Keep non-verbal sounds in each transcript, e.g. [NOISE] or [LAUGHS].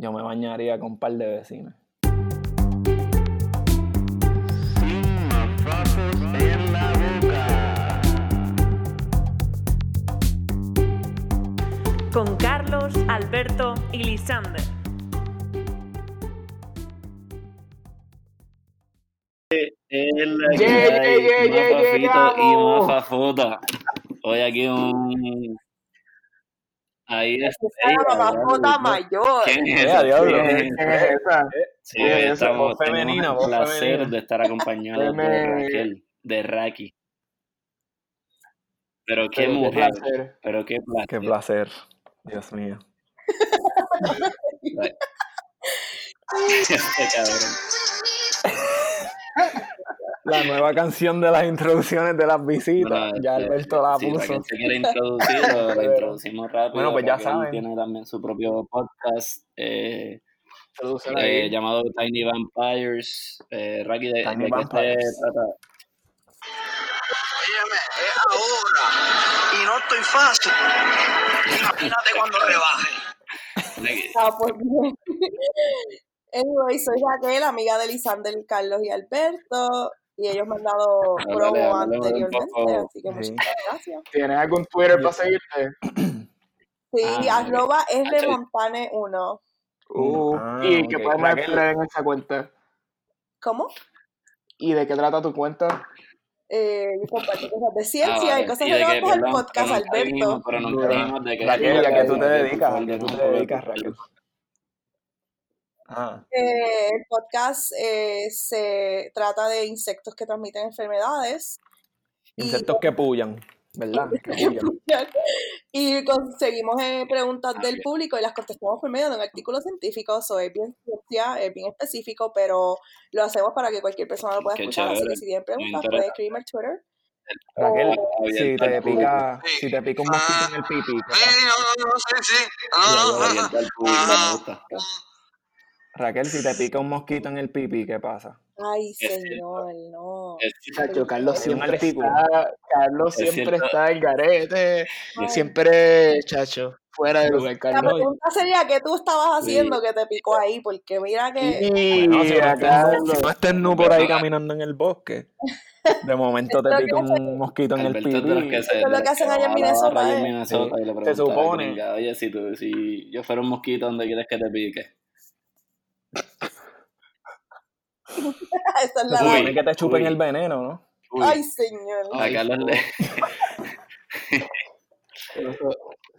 yo me bañaría con un par de vecinos. en la boca. Con Carlos, Alberto y Lisander. En la Yeah, yeah, yeah, yeah, Mafafito yeah, y. Hoy aquí un... Ahí es. Esa es la mamafota mayor. ¿Quién es esa? ¿Quién es ¿Quién esa? es esa? Sí, estamos, femenina, el voz placer femenina. de estar acompañados de Raquel, de Raki. Pero qué Pero qué mujer, placer. pero qué placer. Qué placer. Dios mío. [LAUGHS] Este cabrón. [LAUGHS] La nueva canción de las introducciones de las visitas. Bueno, ya este, Alberto la sí, puso. se quiere introducir, lo, lo introducimos rápido. Bueno, pues ya saben. Tiene también su propio podcast eh, eh, llamado Tiny Vampires. Eh, Raki, ¿de, Tiny de Vampires. trata? Óyeme, es ahora. Y no estoy fácil. Imagínate cuando rebaje. Ah, pues bien. [LAUGHS] Anyway, soy Raquel, amiga de Lisander, Carlos y Alberto. Y ellos me han dado Háblale, promo anteriormente, así que Sí. muchas gracias. ¿Tienes algún Twitter para seguirte? Sí, Ah, arroba ok. rmontane1. Uh, Ah, ¿Y ok. qué podemos Raquel. esperar en esa cuenta? ¿Cómo? ¿Y de qué trata tu cuenta? Eh, yo comparto cosas de Ah, ciencia vale. y cosas de relevantes al podcast, Alberto. Pero Dura. dijimos de que Raquel, ¿y a qué tú te dedicas? ¿A qué tú te dedicas, Raquel? Ah, Eh, el podcast eh, se trata de insectos que transmiten enfermedades. Y- insectos que pullan, ¿verdad? [LAUGHS] Que pullan. Y conseguimos eh, preguntas del público y las contestamos por medio de un artículo científico. Eso es bien ciencia, es bien específico, pero lo hacemos para que cualquier persona lo pueda Qué escuchar. Así que si tienen preguntas, pueden escribirme al Twitter. Raquel, si te pica, si te pica un mosquito en el pipí, ¿qué Sí, no, no, no, sí, sí. No, no, Raquel, si te pica un mosquito en el pipí, ¿qué pasa? Ay, señor, no. Chacho, Carlos siempre está, Carlos Es siempre está en garete, Ay. siempre, chacho, fuera de lugar, La Carlos. pregunta sería, ¿qué tú estabas haciendo que te picó ahí? Porque mira que... Y Bueno, si no Carlos. si no nu por ahí caminando en el bosque, [LAUGHS] de momento te pica un mosquito en el pipí. Eso es lo que hacen allá en la Minnesota, ¿eh? Sí. Se la supone. Oye, si, tú, si yo fuera un mosquito, ¿dónde quieres que te pique? [LAUGHS] Esa es la Uy, que te chupen uy. el veneno, ¿no? Uy, Ay, señor. a Carlos le,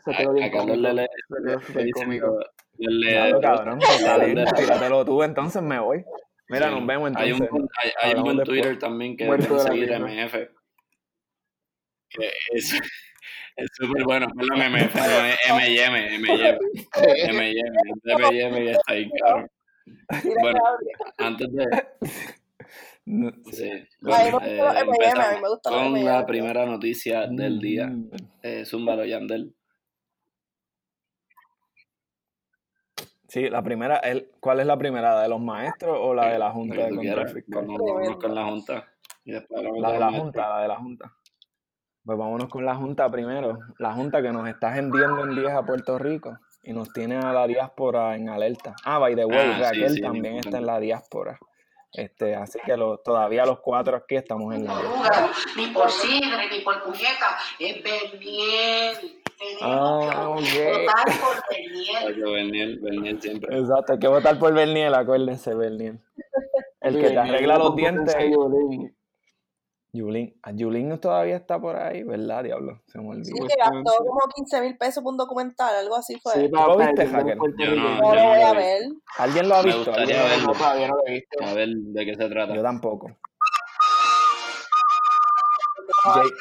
a, a Carlos le, le, le cómico. le- cabrón, pues, tíratelo tú, entonces me voy. Mira, Sí. nos vemos Hay un, entonces. buen- hay, hay un. Twitter también que Muerto deben seguir. MF. Que es es súper bueno. Perdón, MF, M&M, M&M. M&M, M&M y está ahí, cabrón. Bueno, antes de... [LAUGHS] No, Sí, A mí eh, a mí me con la primera noticia del día. Mm. Eh, Zúmbalo, Yandel. Sí, la primera, el, ¿cuál es la primera? ¿La de los maestros o la de la Junta de Control. Fiscal? Vamos, vámonos con la Junta. Y después hablamos La de la maestros. Junta, la de la Junta. Pues vámonos con la Junta primero. La Junta que nos está hendiendo en 10 a Puerto Rico y nos tiene a la diáspora en alerta. Ah, by the way, Ah, sí, Raquel sí, también importante. está en la diáspora. Este, así que lo- todavía los cuatro aquí estamos en la diáspora. Ni por sidre, ni por puñeta, es Berniel. Ah, que ok. votar por Berniel. Berniel, Berniel siempre. Exacto, hay que votar por Berniel, acuérdense, Berniel. El que te arregla los dientes. Yulín. Yulín. Ah, Yulín todavía está por ahí, ¿verdad, diablo? Se me Sí, olvidó. que gastó como 15 mil pesos por un documental, algo así fue. Sí, ¿Tú lo viste, el Jacker? Yo no lo voy a ver. ¿Alguien lo ha Me visto? gustaría ¿Alguien lo ha verlo. No, todavía no lo he visto. A ver de qué se trata. Yo tampoco. Jay-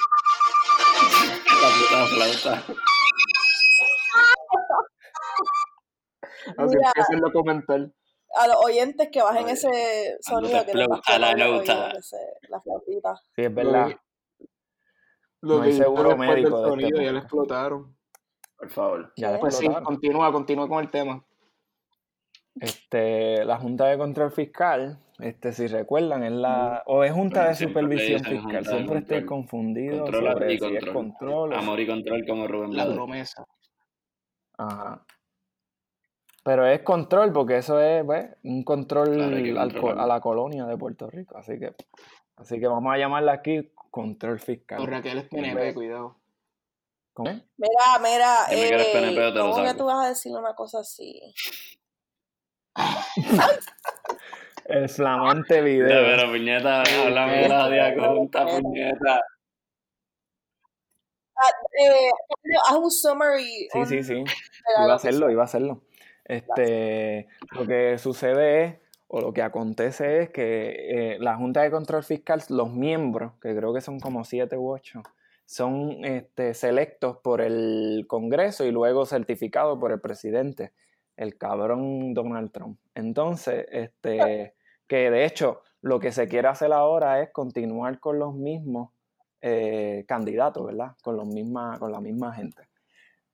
La puta flauta. Así empieza el documental. A los oyentes que bajen Oye, ese sonido que flauta, la la flautita. Sí, es verdad. Lo No hay seguro del médico de este sonido ya le explotaron. Por favor. Ya Pues sí, continúa, continúa con el tema. Este, la Junta de Control Fiscal, este, si recuerdan, es la. O es Junta Bueno, de Supervisión Fiscal. Siempre estoy Control. confundido Control sobre y si es control. Amor y control como Rubén La promesa. Ajá. Pero es control, porque eso es pues, un control, Claro, al a la colonia de Puerto Rico. Así que, así que vamos a llamarla aquí control Con fiscal. Raquel es PNP, cuidado. ¿Cómo? Mira, mira, Dime que eres eh, PNP o te lo ¿cómo que tú vas a decir una cosa así? [LAUGHS] El flamante Ya, video. pero puñeta, háblame de la diaconta, puñeta. Eh, haz un summary. Sí, sí, sí. Iba a hacerlo, iba a hacerlo. Este, lo que sucede es, o lo que acontece es que eh, la Junta de Control Fiscal, los miembros, que creo que son como siete u ocho, son este, selectos por el Congreso y luego certificados por el presidente, el cabrón Donald Trump. Entonces, este, que de hecho lo que se quiere hacer ahora es continuar con los mismos eh, candidatos, ¿verdad? Con, los misma, con la misma gente.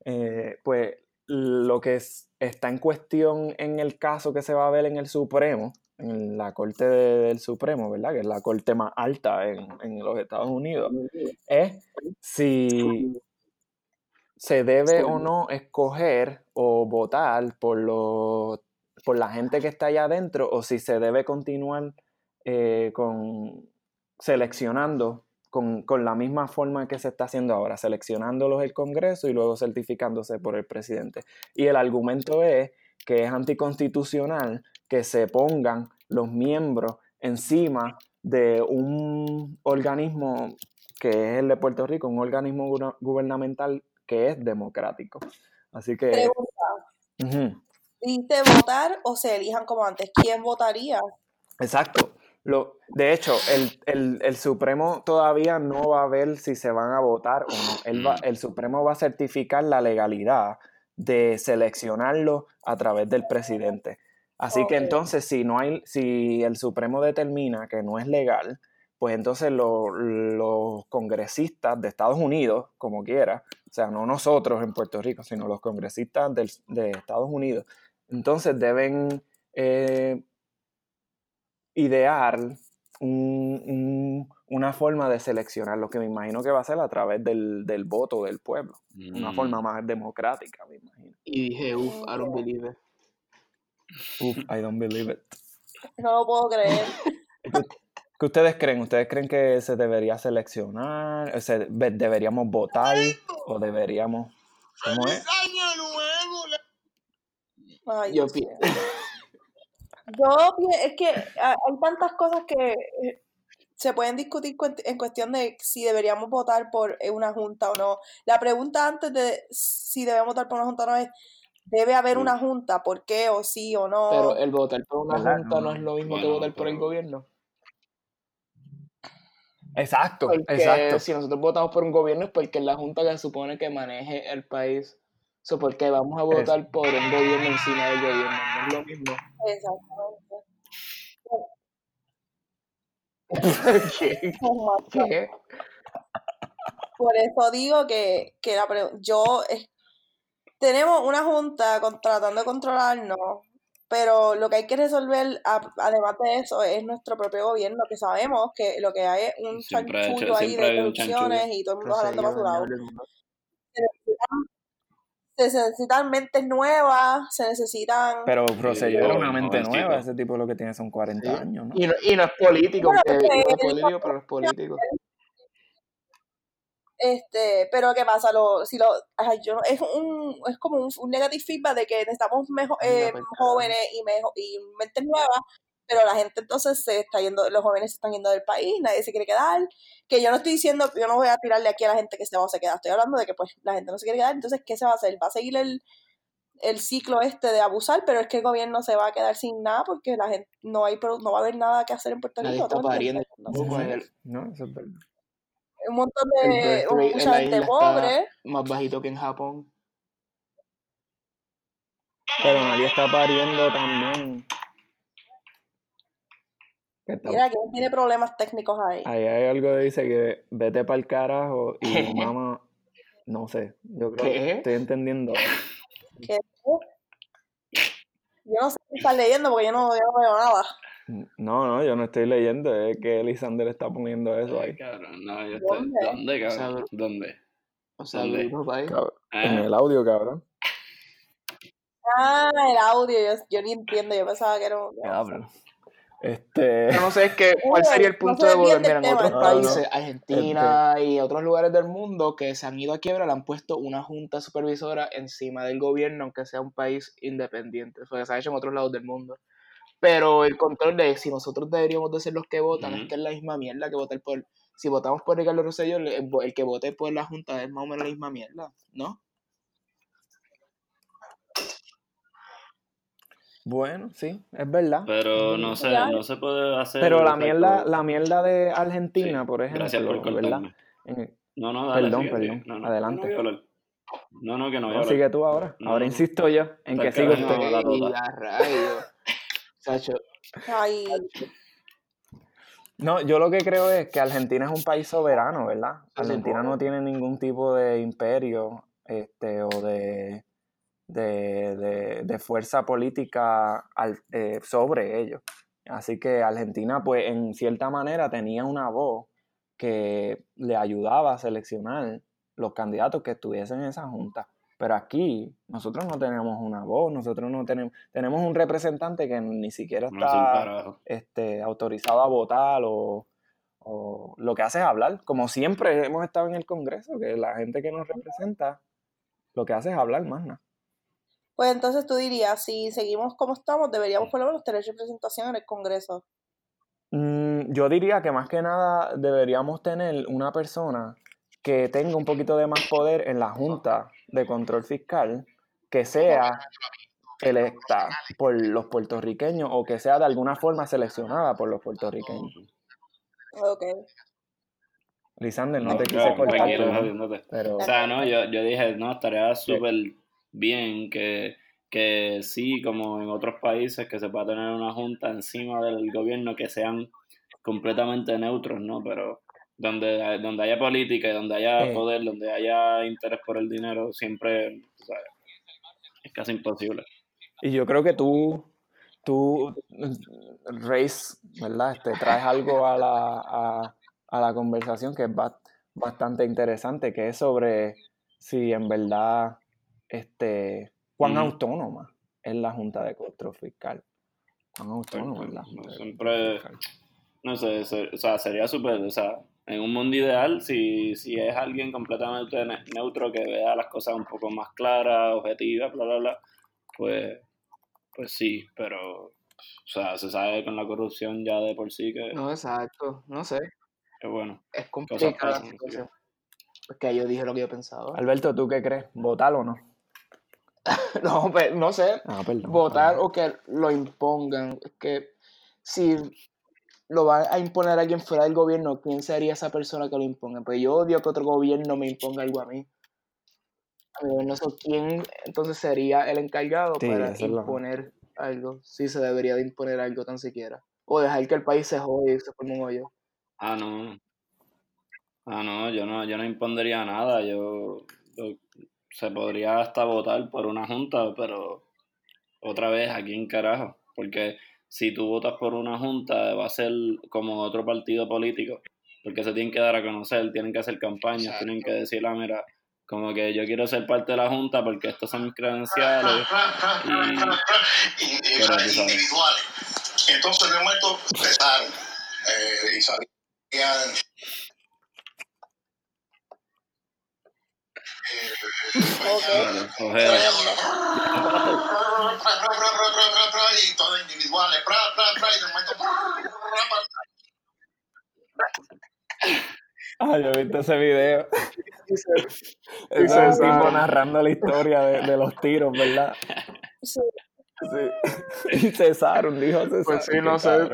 Eh, pues lo que es- está en cuestión en el caso que se va a ver en el Supremo, en la Corte de- del Supremo, ¿verdad? Que es la corte más alta en, en los Estados Unidos, es si se debe o no escoger o votar por, por la gente que está allá adentro o si se debe continuar eh, con seleccionando con, con la misma forma que se está haciendo ahora, seleccionándolos el Congreso y luego certificándose por el presidente. Y el argumento es que es anticonstitucional que se pongan los miembros encima de un organismo que es el de Puerto Rico, un organismo guberna- gubernamental que es democrático. Así que... ¿dice votar o se elijan como antes? ¿Quién votaría? Exacto. Lo, de hecho, el, el- el Supremo todavía no va a ver si se van a votar o no. Él va- Mm. el Supremo va a certificar la legalidad de seleccionarlo a través del presidente. Así que entonces, si no hay, si el Supremo determina que no es legal, pues entonces lo- los congresistas de Estados Unidos, como quiera, o sea, no nosotros en Puerto Rico, sino los congresistas del- de Estados Unidos, entonces deben eh, idear un- un- una forma de seleccionar, lo que me imagino que va a ser a través del, del voto del pueblo, una Mm. forma más democrática, me imagino. Y dije, uff, I don't believe it. Uf, I don't believe it. No lo puedo creer. ¿Qué ustedes creen? ¿Ustedes creen que se debería seleccionar? O sea, ¿Deberíamos votar? ¿O deberíamos...? ¿Cómo es? año nuevo! Ay, Yo Dios pi- mío. Yo es que ah, hay tantas cosas que eh, se pueden discutir en cuestión de si deberíamos votar por eh, una junta o no. La pregunta antes de si debemos votar por una junta o no es, ¿debe haber una junta? ¿Por qué? ¿O sí o no? Pero el votar por una junta no No, es lo mismo que votar por el gobierno. Exacto, Porque exacto. si nosotros votamos por un gobierno es porque es la junta que se supone que maneje el país. So, porque vamos a votar por un gobierno encima del gobierno. No es lo mismo. Exactamente. ¿Qué? [LAUGHS] ¿Qué? Por eso digo que, que la yo es- tenemos una junta con- tratando de controlarnos, pero lo que hay que resolver, a- además de eso, es nuestro propio gobierno, que sabemos que lo que hay es un chanchullo ahí de corrupciones y todo el mundo jalando para su lado. Se necesitan, mentes nuevas, se necesitan... Pero proceder joven, una mente jovencito. nueva, ese tipo lo que tiene son 40 Sí. años, ¿no? Y no, y no es político, Bueno, porque no es político, pero es político. Este, pero ¿qué pasa? Lo, si lo, ay, yo, es un, es como un, un negative feedback de que necesitamos mejor, eh, jóvenes y mejor, y mentes nuevas, pero la gente entonces se está yendo, los jóvenes se están yendo del país, nadie se quiere quedar, que yo no estoy diciendo, yo no voy a tirarle aquí a la gente que se va o se queda, estoy hablando de que pues la gente no se quiere quedar, entonces ¿qué se va a hacer? Va a seguir el, el ciclo este de abusar, pero es que el gobierno se va a quedar sin nada porque la gente, no hay, no va a haber nada que hacer en Puerto Rico. No eso es verdad. un montón de, mucha gente pobre, más bajito que en Japón. Pero nadie está pariendo también. Mira que tiene problemas técnicos ahí. Ahí hay algo que dice que vete para el carajo y mamá, no sé, yo creo que ¿Qué? estoy entendiendo. que yo no sé qué estás leyendo porque yo no, yo no veo nada. No, no, yo no estoy leyendo, es que Elisander está poniendo eso Ay, ahí. cabrón, no, yo estoy... ¿Dónde? ¿Dónde, cabrón? ¿Dónde? O sea, ¿Dónde? país. Cab- En Ah, el audio, cabrón. Ah, el audio, yo, yo ni entiendo, yo pensaba que era un... Este. Yo no sé es que, cuál sería el no punto de volver. Mira, en otros no, países, no. Argentina y otros lugares del mundo que se han ido a quiebra, le han puesto una junta supervisora encima del gobierno, aunque sea un país independiente. Eso se ha hecho en otros lados del mundo. Pero el control de si nosotros deberíamos de ser los que votan, es que es la misma mierda que votar por... Si votamos por Ricardo Rosselló, el, el que vote por la junta es más o menos la misma mierda, ¿no? Bueno, sí, es verdad. Pero no sé, Ya. no se puede hacer. Pero la mierda, la mierda de Argentina, Sí, por Gracias ejemplo, por ¿verdad? cortarme. No, no, dale. Perdón, sigue, perdón. sigue. No, no, Adelante. No, no voy a hablar. No, que no voy a hablar. sigue tú ahora. No, ahora no. insisto yo en que carajo. usted. Sacho, Ay, No, yo lo que creo es que Argentina es un país soberano, ¿verdad? Se Argentina no tiene ningún tipo de imperio este, o de, de, de- de fuerza política al- eh, sobre ellos. Así que Argentina, pues, en cierta manera tenía una voz que le ayudaba a seleccionar los candidatos que estuviesen en esa junta. Pero aquí nosotros no tenemos una voz, nosotros no tenemos, tenemos un representante que ni siquiera No es un está este, autorizado a votar o, o lo que hace es hablar, como siempre hemos estado en el Congreso, que la gente que nos representa lo que hace es hablar más nada. Pues entonces tú dirías, si seguimos como estamos, deberíamos por lo menos tener representación en el Congreso. Mm, yo diría que más que nada deberíamos tener una persona que tenga un poquito de más poder en la Junta de Control Fiscal, que sea electa por los puertorriqueños o que sea de alguna forma seleccionada por los puertorriqueños. Ok. Lisander, no No, te quise claro, cortar, jodiéndote. pero O sea, no, yo, yo dije, no, estaría súper bien que, que sí, como en otros países, que se pueda tener una junta encima del gobierno que sean completamente neutros, ¿no? Pero donde, donde haya política y donde haya poder, donde haya interés por el dinero, siempre, o sea, es casi imposible. Y yo creo que tú, tú, Reis, ¿verdad? Este, traes algo a la, a, a la conversación que es ba- bastante interesante, que es sobre si en verdad, este, cuán Ujú. autónoma es la Junta de Control Fiscal. Cuán autónoma es la no, Junta de siempre- Control Fiscal. No sé, o sea, sería súper, o sea, en un mundo ideal, si, si es alguien completamente ne- neutro que vea las cosas un poco más claras, objetivas, bla, bla, bla, pues, pues sí, pero, o sea, se sabe con la corrupción ya de por sí que, no, exacto. No sé. que bueno, Es complicada la pasan, situación. Es que yo dije lo que yo pensaba. Alberto, ¿tú qué crees? ¿Votar o no? [LAUGHS] No, pero no sé. Ah, perdón. Votar o que lo impongan. Es que si lo va a imponer alguien fuera del gobierno, ¿quién sería esa persona que lo imponga? Pues yo odio que otro gobierno me imponga algo a mí. A mí no sé quién entonces sería el encargado Sí, para la- imponer algo. Si se debería de imponer algo tan siquiera. O dejar que el país se jode y se forme un hoyo. ah, no, ah, no, yo no, yo no impondría nada, yo, yo- se podría hasta votar por una junta, pero otra vez, aquí en carajo, porque si tú votas por una junta va a ser como otro partido político, porque se tienen que dar a conocer, tienen que hacer campañas, tienen que decir, ah, mira, como que yo quiero ser parte de la junta porque estas son mis credenciales. [LAUGHS] y, individuales. Entonces de momento eh, y salían Y todas individuales, y de momento Ah, yo he visto ese video. Ese es tipo narrando la historia de, de los tiros, ¿verdad? Sí. Sí. [LAUGHS] Y cesaron, dijo César. Pues sí, no sé.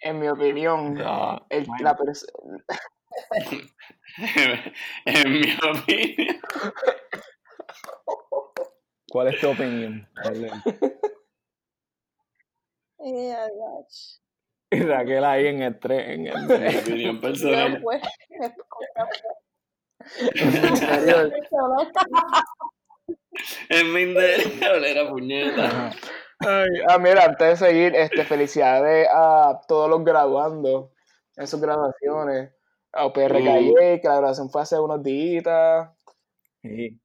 en mi opinión, Ah, el- bueno. la pers- [LAUGHS] [LAUGHS] en mi opinión. ¿Cuál es tu opinión? Eh, adiós. [LAUGHS] Y Raquel ahí en el tren. En el [LAUGHS] Mi tren. opinión No, personal. pues, interior. en mi interior era puñeta. Ay, ah, mira, antes de seguir, este, felicidades a todos los graduandos en sus graduaciones. A UPR Uh. Calle, que la graduación fue hace unos días. Sí.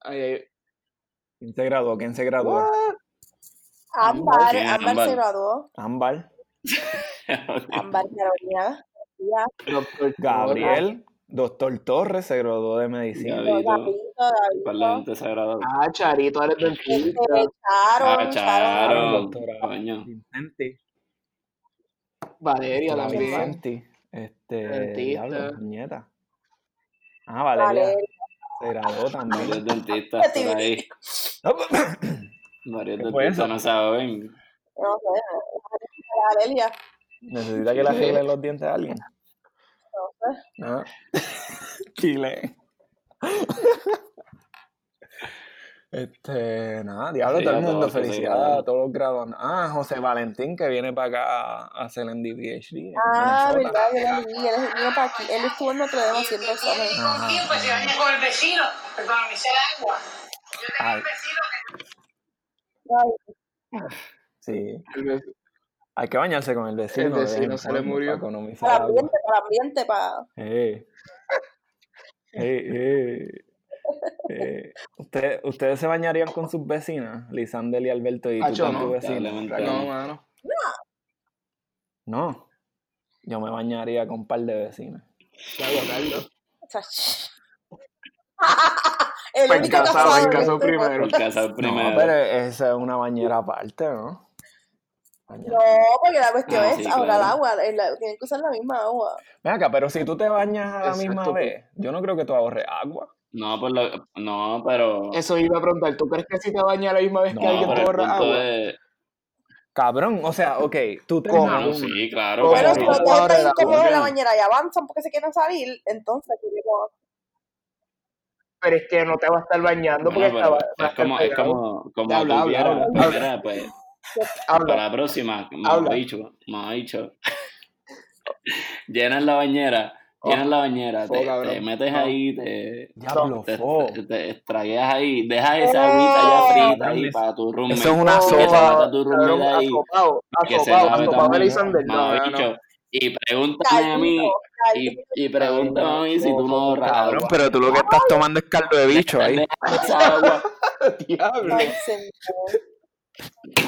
Ay, ay, ¿Quién se graduó? ¿Quién se graduó? Ámbar, ¿Quién es Ámbar se graduó. Ámbar, Ámbar Carolina. Doctor Gabriel, Doctor Torres se graduó de medicina. Gabito, ¿Cuál la Gabito. gente se ha graduado? Ah, Charito, eres dentista. Este, Ah, Charon, Charon. Valeria también. Este, diablo, nieta. Ah, Valeria Valeria. se graduó Varios también. dentistas [LAUGHS] por ahí. Varios ¿Qué fue dentistas no saben. No sé, Valeria. ¿Necesita que le arreglen los dientes a alguien? No sé. No. [LAUGHS] Chile. Este, nada, diablo, Sí, todo el mundo, felicidades a todos los graduados. Ah, José Valentín, que viene para acá a, hacer el MD-PhD Ah, verdad, vi. Él es mío para aquí. Él estuvo en Notre Dame haciendo examen. Tiempo se baña con el vecino para mecer agua. Yo tenía Ay, un vecino que Ay, sí. El Hay que bañarse con el vecino. vez vecino se le murió. Para economizar para el agua. ambiente, para el ambiente, para... Eh. Eh, eh. Eh, ¿Usted- ¿Ustedes se bañarían con sus vecinas? Lisandel y Alberto, ¿y tú con tu no, vecina? lamentablemente No, no. mano. No. Yo me bañaría con un par de vecinas. [LAUGHS] El Pues único casado, caso primero. Casar No, primero. pero esa es una bañera aparte, ¿no? No, porque la cuestión Ah, es sí, ahora el agua, tienen que usar la misma agua. Ven acá, pero si tú te bañas a la Exacto, misma vez, yo no creo que tú ahorres agua. No, por lo, no, pero. Eso iba a preguntar. ¿Tú crees que si te bañas la misma vez No, que alguien te punto agua? Cabrón, o sea, ok, tú te bañas- sí, claro. Pero si pero- los ¿Cómo dos ahorra están incómodos en la bañera y avanzan porque se quieren salir, entonces tú digo, Pero es que no te va a estar bañando porque Bueno, está- pero va a es como, es como, como Habla, habla, habla, pues, [LAUGHS] Habla. para la próxima, me Habla. ha dicho, me ha dicho. [LAUGHS] Llenas la bañera, llenas la bañera, Oh, te, metes ahí, te, Diablo, te, fo. te, te extragueas ahí, dejas esa agüita ya frita ahí para tu roommate. eso es una sopa. tu ahí, asopado, que se asopado, lave asopado no. Y pregúntame a mí, caldito, y, y pregúntame a mí si tú no ahorras Cabrón, agua. pero tú lo que estás tomando es caldo de bicho ahí. Deja esa agua. [LAUGHS] Diablo. [LAUGHS]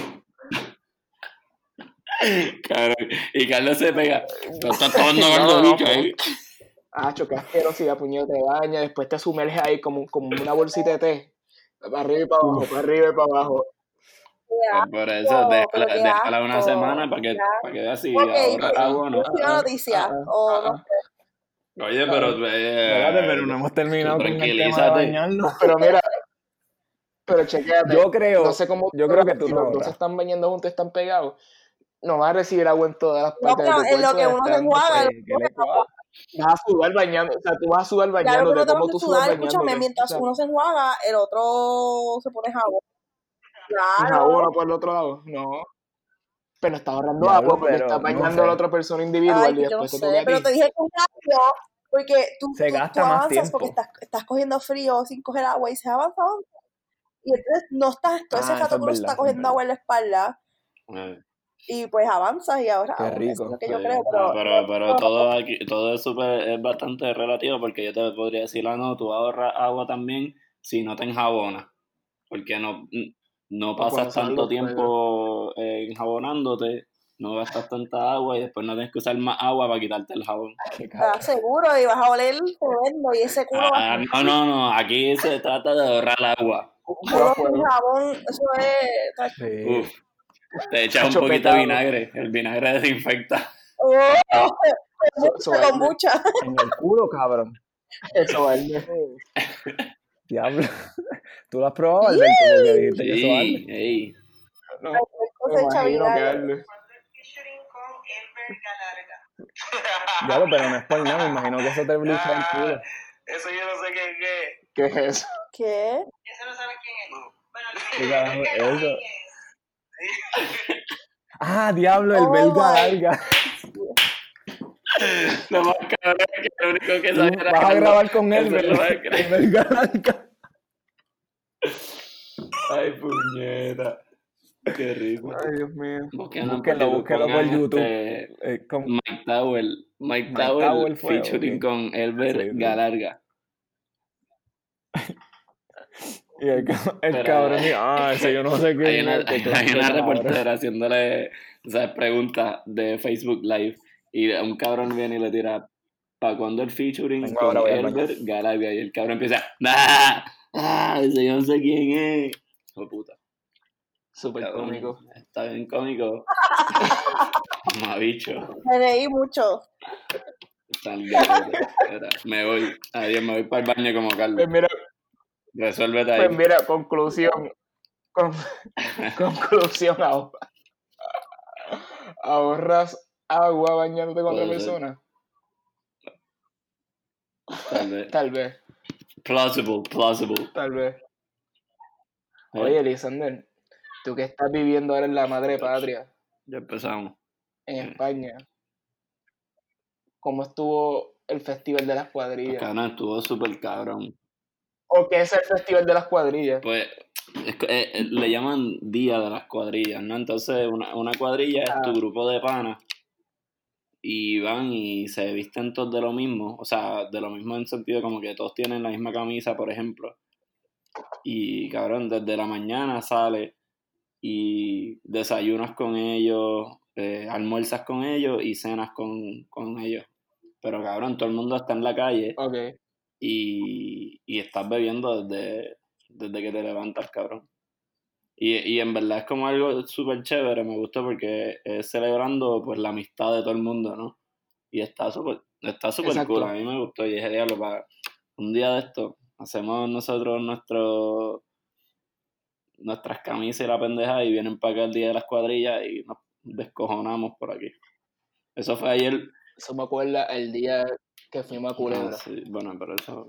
Y Carlos se pega. No estás tomando No, no, bicho ahí. Ah, qué asquerosidad, puño, te baña, después te sumerges ahí como, como una bolsita de té. Para arriba y para abajo, para arriba y para abajo. Pues por eso, déjala, una semana para que, para que veas si Ok, ahorras pues, agua o no. próxima noticia. ah, o ah, no ah. Oye, pero. Espérate, Eh, pero no hemos terminado con el tema de tranquilízate. bañarnos. [LAUGHS] Pero mira, pero chequéate. Yo creo, no sé cómo yo creo que tú no los dos se están bañando juntos, están pegados. No vas a recibir agua en todas las No, partes pero de tu en lo que uno se enjuaga, Pues. Vas a sudar bañando, o sea, tú vas a sudar Claro, bañándote, pero como tú sudas sudar, escúchame, mientras uno se enjuaga, el otro se pone jabón. ¿y Claro. jabón por el otro lado? No. Pero estás ahorrando agua porque pero estás no bañando a la sé. otra persona individual Ay, y yo no después te sé, a pero te dije que es rápido, porque tú, Se tú, gasta tú más avanzas porque tiempo. estás, estás cogiendo frío sin coger agua y se avanza, avanza. Y entonces no estás, todo ese Ah, rato es que uno está cogiendo agua en la espalda Eh, y pues avanzas y ahora Qué eso es rico. lo que yo sí. creo, No, pero, pero, pero todo aquí, todo es súper, es bastante relativo porque yo te podría decir, ah, no, tú ahorras agua también si no te enjabonas. Porque no, no pasas tanto los tiempo eh, enjabonándote, no gastas tanta agua y después no tienes que usar más agua para quitarte el jabón. [LAUGHS] Estás seguro y vas a oler y ese culo Ah, no, no, no, aquí se trata de ahorrar agua. [LAUGHS] sin jabón, eso es... Sí. Uf, te echas un poquito de vinagre, el vinagre desinfecta. ¡Oh! Eso- eso con mucha. En el culo, cabrón. Eso vale. [LAUGHS] Diablo. ¿Tú lo has probado, Alberto? Dijiste que eso Sí, vale. ey. No, Cosecha me que [LAUGHS] pero no es por nada. Me imagino que eso te [LAUGHS] blecha el culo. Eso yo no sé qué qué. ¿Qué es eso? ¿Qué? Eso no sabe quién es. Bueno, ¿Qué carajo es eso? [LAUGHS] Ah, diablo, el Oh belga larga. [LAUGHS] Lo más cabrón es que lo único que sabía era Vas a grabar con él, ¿verdad? [LAUGHS] El belga larga. Ay, puñeta. Qué rico. Ay, Dios mío. Búsquenlo, Búsquenlo, búsquenlo por YouTube. este Eh, con- Mike Tower. Mike, Mike fue, featuring ok. con Elber sí. Galarga. Y el, el Pero, cabrón dice, ah, ese yo no sé qué. Hay una, qué [LAUGHS] hay clase una de cabrón". reportera haciéndole ¿sabes? preguntas de Facebook Live y un cabrón viene y le tira ¿para cuándo el featuring Vengo con. Elber Galavia? Y el cabrón empieza ¡Ah! ¡Ah! Ese yo no sé quién es. Hijo puta. Súper cabrón. cómico. Está bien cómico. [LAUGHS] Mamabicho. Me reí mucho. Espera, Me voy. Adiós, me voy para el baño como Carlos. Pues mira, Resuélvete ahí. pues mira, conclusión. Con- [LAUGHS] conclusión ahora. ¿Ahorras agua bañándote con otra persona? Tal vez. [LAUGHS] Tal vez, Plausible, plausible. tal vez. Eh, Oye, Lisander, tú que estás viviendo ahora en la madre patria, Ya empezamos. en Mm. España, ¿cómo estuvo el Festival de las Cuadrillas? Cabrón, estuvo súper cabrón. ¿O qué es el Festival de las Cuadrillas? Pues es eh, eh, le llaman Día de las Cuadrillas, ¿no? Entonces, una, una cuadrilla es tu Ah. grupo de panas y van y se visten todos de lo mismo. O sea, de lo mismo en sentido como que todos tienen la misma camisa, por ejemplo. Y cabrón, desde la mañana sale y desayunas con ellos, eh, almuerzas con ellos y cenas con, con ellos. Pero cabrón, todo el mundo está en la calle Ok. Y, y estás bebiendo desde, desde que te levantas, cabrón. Y, y en verdad es como algo súper chévere, me gusta porque es celebrando pues la amistad de todo el mundo, ¿no? Y está súper está Exacto. cool, a mí me gustó y dije, diablo, para un día de esto, hacemos nosotros nuestro nuestras camisas y la pendeja y vienen para acá el día de las cuadrillas y nos descojonamos por aquí. Eso fue ayer. Eso me acuerda el día que fuimos a Culebra. Ah, sí, bueno, pero eso...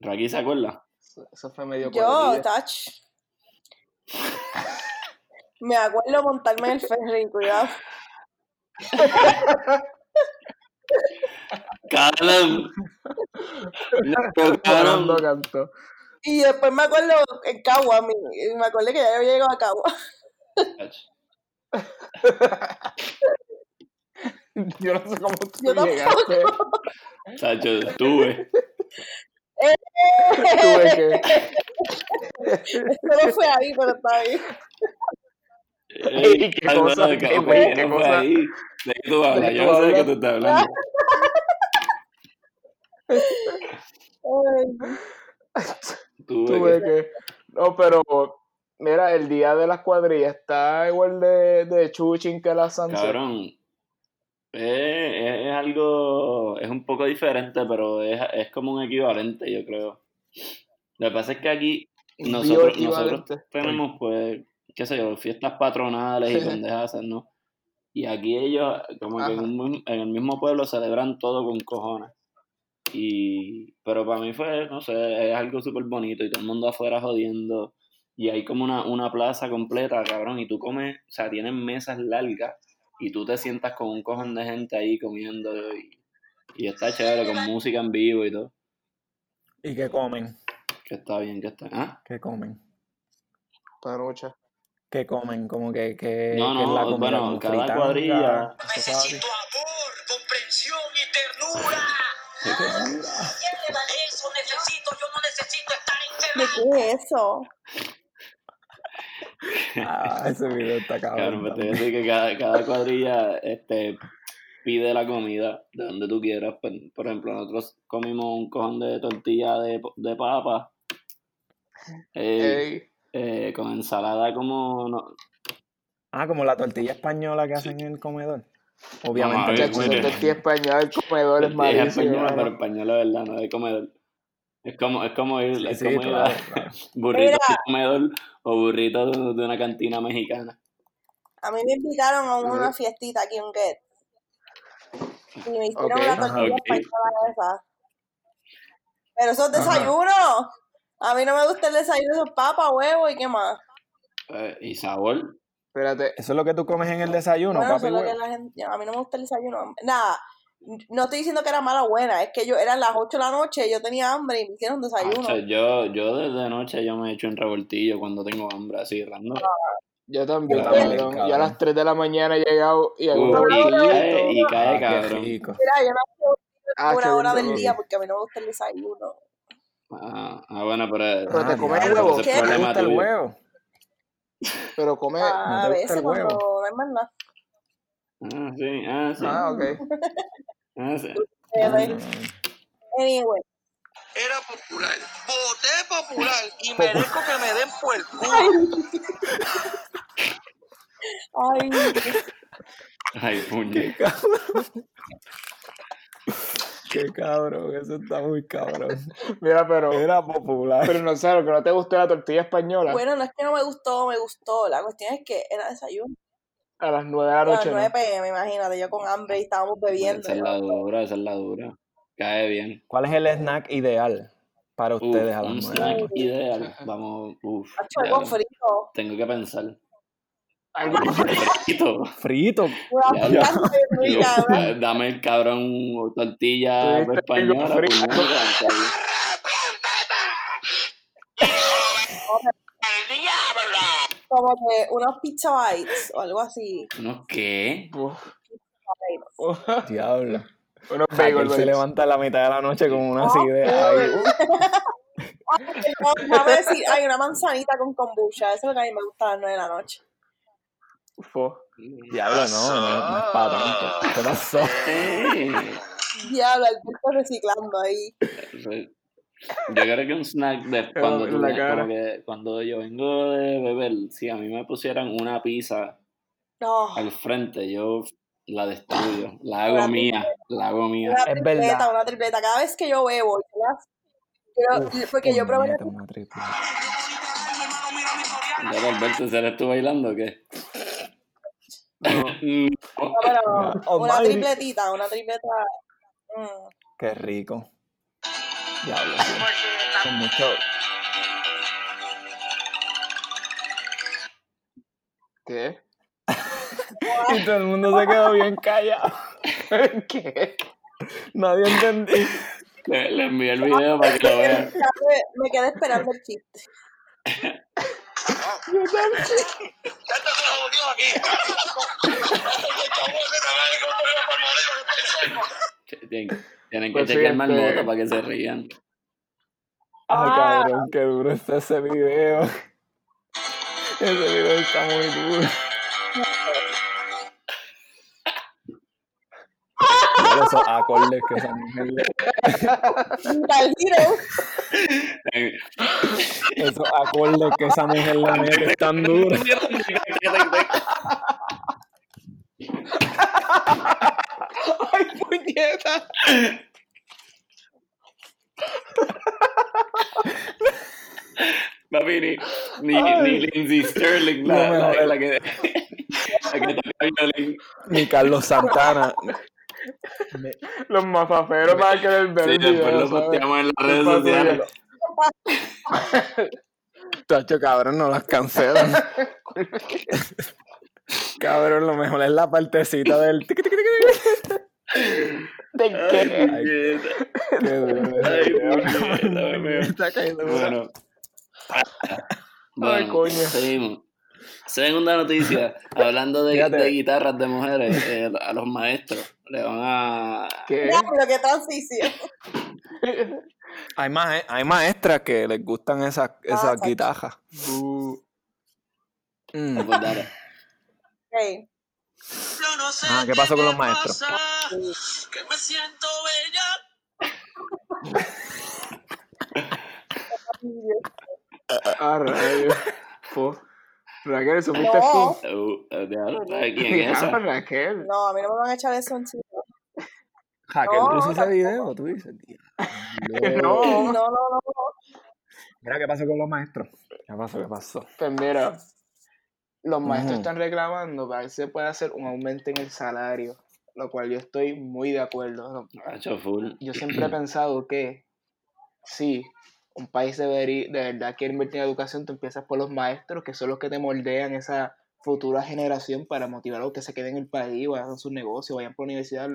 ¿Raki se acuerda? Eso, eso fue medio Yo, cuadrilla. touch. Me acuerdo montarme en el ferry, cuidado. ¡Cabrón! No, canto. Y después me acuerdo en Cagua, me acuerdo que ya yo había llegado a Cagua. [LAUGHS] [LAUGHS] Yo no sé cómo tú Yo llegaste. Chacho, estuve. Tuve que... Eso no fue ahí, pero está bien. Ey, qué Ay, cosa, bueno, qué que- güey, qué no cosa. ahí. ¿De qué tú hablas? qué Yo no sé de qué tú estás hablando. Tuve Tuve que- que... No, pero... Mira, el día de las cuadrillas está igual de, de chuchín que la Sunset. Cabrón. Es, es algo. Es un poco diferente, pero es, es como un equivalente, yo creo. Lo que pasa es que aquí nosotros, tenemos, pues, qué sé yo, fiestas patronales y pendejas, ¿no? Y aquí ellos, como que en, un en el mismo pueblo celebran todo con cojones. Y, pero para mí fue, no sé, es algo súper bonito y todo el mundo afuera jodiendo. Y hay como una, una plaza completa, cabrón, y tú comes, o sea, tienen mesas largas y tú te sientas con un cojón de gente ahí comiendo y, y está chévere, con música en vivo y todo. ¿Y qué comen? Que está bien, que está. ¿Ah? ¿Qué comen? Panucha. ¿Qué comen? Como que, que, No, que es la no, comida bueno, como cada fritanga, cuadrilla. Necesito amor, comprensión y ternura. Qué ternura. Eso necesito, yo no necesito estar ¿De encerrado. qué es eso? Ah, ese video está [LAUGHS] Claro, cabrón. pues te voy a también. decir que cada, cada cuadrilla este, pide la comida de donde tú quieras. Por, por ejemplo, nosotros comimos un cojón de tortilla de, de papa eh, eh, con ensalada como... No, Ah, como la tortilla española que hacen en el comedor. Obviamente. es esa tortilla española, el comedor es es malísimo. española, pero española verdad, no de comedor. Es como, es como ir, Sí, es sí, como ir claro, a claro. [LAUGHS] burrito Mira. comedor o burrito de, de una cantina mexicana. A mí me invitaron a una Ujú. fiestita aquí en Get. Y me hicieron Ajá. tortilla Ok. española esa. Pero eso es Ajá. desayuno. A mí no me gusta el desayuno, es papa, huevo y qué más. Eh, y sabor. Espérate, Eso es lo que tú comes en el desayuno, Bueno, papi. eso es lo que huevo. la gente. A mí no me gusta el desayuno. Nada, no estoy diciendo que era mala o buena, es que yo eran las 8 de la noche, yo tenía hambre y me hicieron desayuno. Yo, yo desde noche yo me echo un revoltillo cuando tengo hambre, así, random. yo también, Yo también, cabrón. Yo a las 3 de la mañana he llegado y hago un Uh, y cae, y cae, Ah, cabrón. rico. Mira, yo no puedo Ah, una hora del día porque a mí no me gusta el desayuno. Ah, ah, bueno, pero. Pero te Ah, comes diablo, huevo. ¿Qué? ¿Te gusta el huevo? Pero come. Ah, ¿No a veces el cuando no hay más nada. Ah, sí, ah, sí. Ah, ok. Ah, sí. Anyway. Era popular. Voté popular y merezco que me den por el culo. Ay, Ay, puñe. Qué cabrón, eso está muy cabrón. Mira, pero. Era popular. Pero no sé, lo que no te gustó la tortilla española. bueno, no es que no me gustó, me gustó. La cuestión es que era desayuno. A las 9 de la A las noche. 9 ¿no? pm, imagínate, yo con hambre y estábamos bebiendo. Esa es la dura, esa es la dura. Cae bien. ¿Cuál es el snack ideal para Uf, ustedes a las un nueve? snack ideal. Vamos, uf. Hacho, algo frito. Tengo que pensar. Algo Frito. Frito. Una Ya. Eh, [LAUGHS] Dame el cabrón tortilla Tuviste algo española. [LAUGHS] Como que unos pizza bites o algo así. ¿No qué? Diablo. unos bagel se levanta a la mitad de la noche con unas Ah, ideas ahí. No, Déjame decir, hay una manzanita con kombucha. Eso es lo que a mí me gusta a las 9 de la noche. Uf. Diablo, no, no, no es para tanto. ¿Qué pasó? Diablo, Alberto reciclando ahí. Yo creo que un snack de [LAUGHS] cuando, tú la ves- cara. como que cuando yo vengo de beber, si a mí me pusieran una pizza No, al frente, yo la destruyo, la hago Una mía, la hago mía. una Es tripleta, verdad. una tripleta. Cada vez que yo bebo, yo yo- porque yo probé una triple. Ya Alberto, ¿se le estuvo bailando o qué? No. No, [LAUGHS] pero Oh, una tripletita, una tripleta. mm. Qué rico. Diablo, sí. Con mucho. ¿Qué? Y todo el mundo se quedó bien callado. ¿Qué? Nadie entendió. Le, le envié el video para que lo vean. Me, quedé esperando el chiste. Ya te se jodió aquí. Tienen, tienen que Pues sí, chequear este- marmota para que se rían. Ah, Ah. cabrón, qué duro está ese video. [LAUGHS] Ese video está muy duro. Esos acordes que esa mujer le- Guitar Hero. Esos acordes que esa mujer le mete están duros. [LAUGHS] [LAUGHS] ¡Ay, puñeta! Papi, ni, ni, ni Lindsay Sterling, la, No me la, la que, la que toca violín. Ni Carlos Santana. [LAUGHS] Los mafaferos van a querer ver Sí, el después video, lo ¿sabes? posteamos en las redes sociales. Tacho, cabrón, no las cancelan. [LAUGHS] cabrón, lo mejor es la partecita del. ¿De qué? Ay. Ay. Está cayendo. Bueno. Bueno, coño. seguimos. Segunda noticia, [LAUGHS] hablando de, de guitarras de mujeres, eh, a los maestros le van a... ¿Qué? Diablo, qué transición. Hay, ma- hay maestras que les gustan esas, esas tacho. guitarras. Bu- Mm. Pues dale. Ok. Yo no sé Ah, ¿qué pasó con los maestros? pasa, Que me siento bella. Ah, rayos. Raquel, ¿eso fuiste No, tú? Uh, eh, déjalo, ¿sabes quién es esa? Raquel. no, a mí no me van a echar eso encima. Jaquel No, puso ese video, tú dices. [LAUGHS] No, no, no. no. Mira qué pasó con los maestros. ¿Qué pasó? ¿Qué pasó? Pues mira, los maestros están reclamando para que se pueda hacer un aumento en el salario, lo cual yo estoy muy de acuerdo. Yo siempre he pensado que sí, un país debería, de verdad quiere invertir en educación, tú empiezas por los maestros, que son los que te moldean esa futura generación para motivar a los que se queden en el país, vayan a sus negocios, vayan por la universidad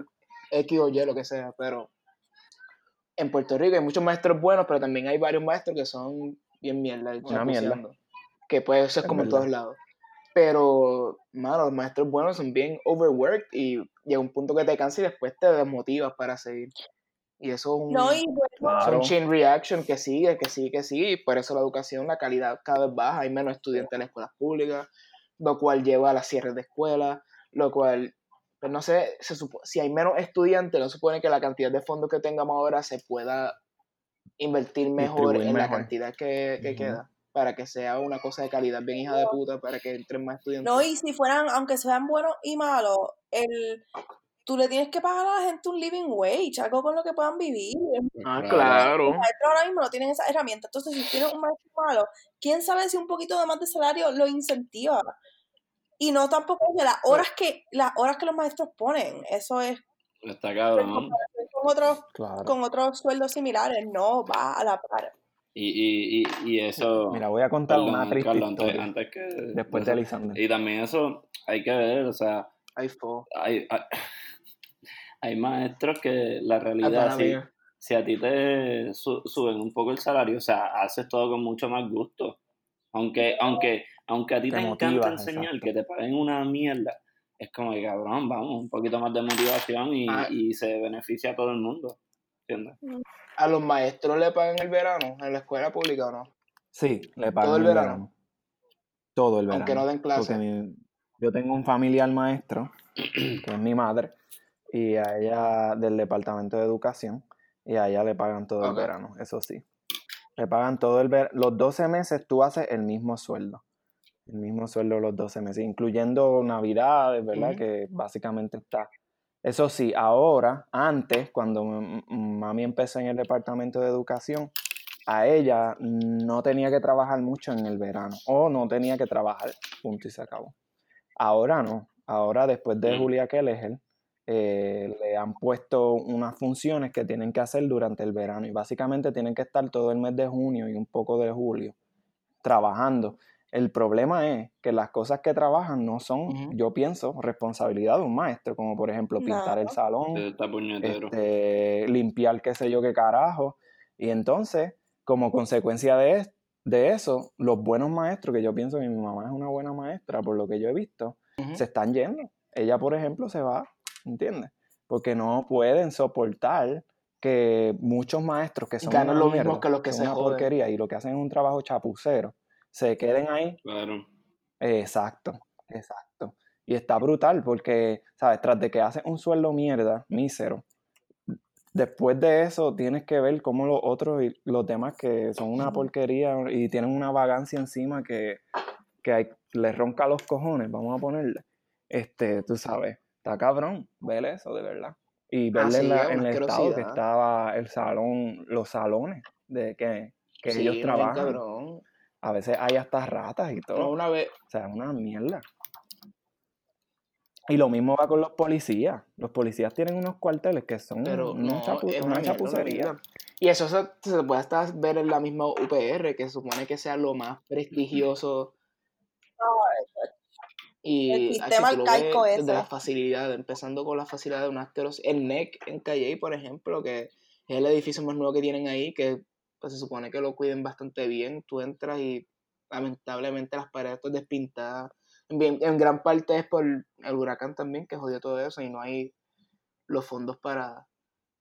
X o Y, lo que sea, pero en Puerto Rico hay muchos maestros buenos, pero también hay varios maestros que son bien mierda, Una mierda. que puede ser Es como en todos lados. Pero, mano, los maestros buenos son bien overworked y llega un punto que te cansas y después te desmotivas para seguir. Y eso es un, No, y bueno, es un Claro. chain reaction que sigue, que sigue, que sigue, y por eso la educación, la calidad cada vez baja, hay menos estudiantes en las escuelas públicas, lo cual lleva a la cierre de escuelas, lo cual, pues no sé, se supo- si hay menos estudiantes, no supone que la cantidad de fondos que tengamos ahora se pueda invertir mejor en la cantidad que, que queda, para que sea una cosa de calidad bien hija de puta, para que entren más estudiantes. no, y si fueran, aunque sean buenos y malos, el, tú le tienes que pagar a la gente un living wage, algo con lo que puedan vivir. Ah, Claro. Los maestros ahora mismo no tienen esa herramienta. Entonces, si tienes un maestro malo, quién sabe si un poquito de más de salario lo incentiva. Y no tampoco de las horas que, las horas que los maestros ponen. Eso es Está cabrón. con otros, Claro. con otros sueldos similares, no va a la par. Y, y, y, y eso. Mira, voy a contar perdón, una triste Carlos, antes, historia. antes que. Después de eso. Elisander. Y también eso hay que ver, o sea, hay, hay, hay maestros que la realidad, si, si a ti te su- suben un poco el salario, o sea, haces todo con mucho más gusto. Aunque, aunque, aunque a ti Te te, encanta enseñar, exacto. que te paguen una mierda, es como que cabrón, vamos, un poquito más de motivación y, Ah. y se beneficia a todo el mundo. ¿Entiendes? ¿A los maestros le pagan el verano en la escuela pública o no? Sí, le pagan ¿Todo el verano? Todo el verano. Aunque no den clase. Porque mi- yo tengo un familiar maestro, que es mi madre, y a ella del departamento de educación, y a ella le pagan todo el verano, eso sí. Le pagan todo el verano. Los 12 meses tú haces el mismo sueldo. El mismo sueldo los 12 meses, incluyendo Navidades, ¿verdad? Que básicamente está. Eso sí, ahora, antes, cuando mami empezó en el departamento de educación, a ella no tenía que trabajar mucho en el verano, o no tenía que trabajar, punto y se acabó. Ahora no, ahora después de Mm. Julia Kelleher, eh, le han puesto unas funciones que tienen que hacer durante el verano y básicamente tienen que estar todo el mes de junio y un poco de julio trabajando. El problema es que las cosas que trabajan no son, yo pienso, responsabilidad de un maestro, como por ejemplo pintar el salón, este, limpiar qué sé yo qué carajo. Y entonces, como consecuencia de, es- de eso, los buenos maestros, que yo pienso que mi mamá es una buena maestra, por lo que yo he visto, se están yendo. Ella, por ejemplo, se va, ¿entiendes? Porque no pueden soportar que muchos maestros que son Ganan lo mismo que los que son se una joden. porquería y lo que hacen es un trabajo chapucero, se queden ahí Claro. Exacto, exacto. Y está brutal porque, ¿sabes? Tras de que haces un sueldo mierda, mísero, después de eso tienes que ver cómo los otros y los demás que son una porquería y tienen una vagancia encima que, que hay, les ronca los cojones, vamos a ponerle. Este, tú sabes, está cabrón ver eso de verdad. Y Ah, verle en, sí, la- es en una el estado que estaba el salón, los salones de que, que Sí, ellos trabajan. cabrón. A veces hay hasta ratas y todo. No, una vez, O sea, es una mierda. Y lo mismo va con los policías. Los policías tienen unos cuarteles que son pero unos no, chapu- es una una una chapucería. Y eso se, se puede hasta ver en la misma UPR, que se supone que sea lo más prestigioso. Y El sistema arcaico ese. desde las facilidades, empezando con las facilidades de un asqueroso. El NEC en Calle, por ejemplo, que es el edificio más nuevo que tienen ahí, que pues, se supone que lo cuiden bastante bien. Tú entras y lamentablemente las paredes están despintadas. Bien, en gran parte es por el huracán también, que jodió todo eso y no hay los fondos para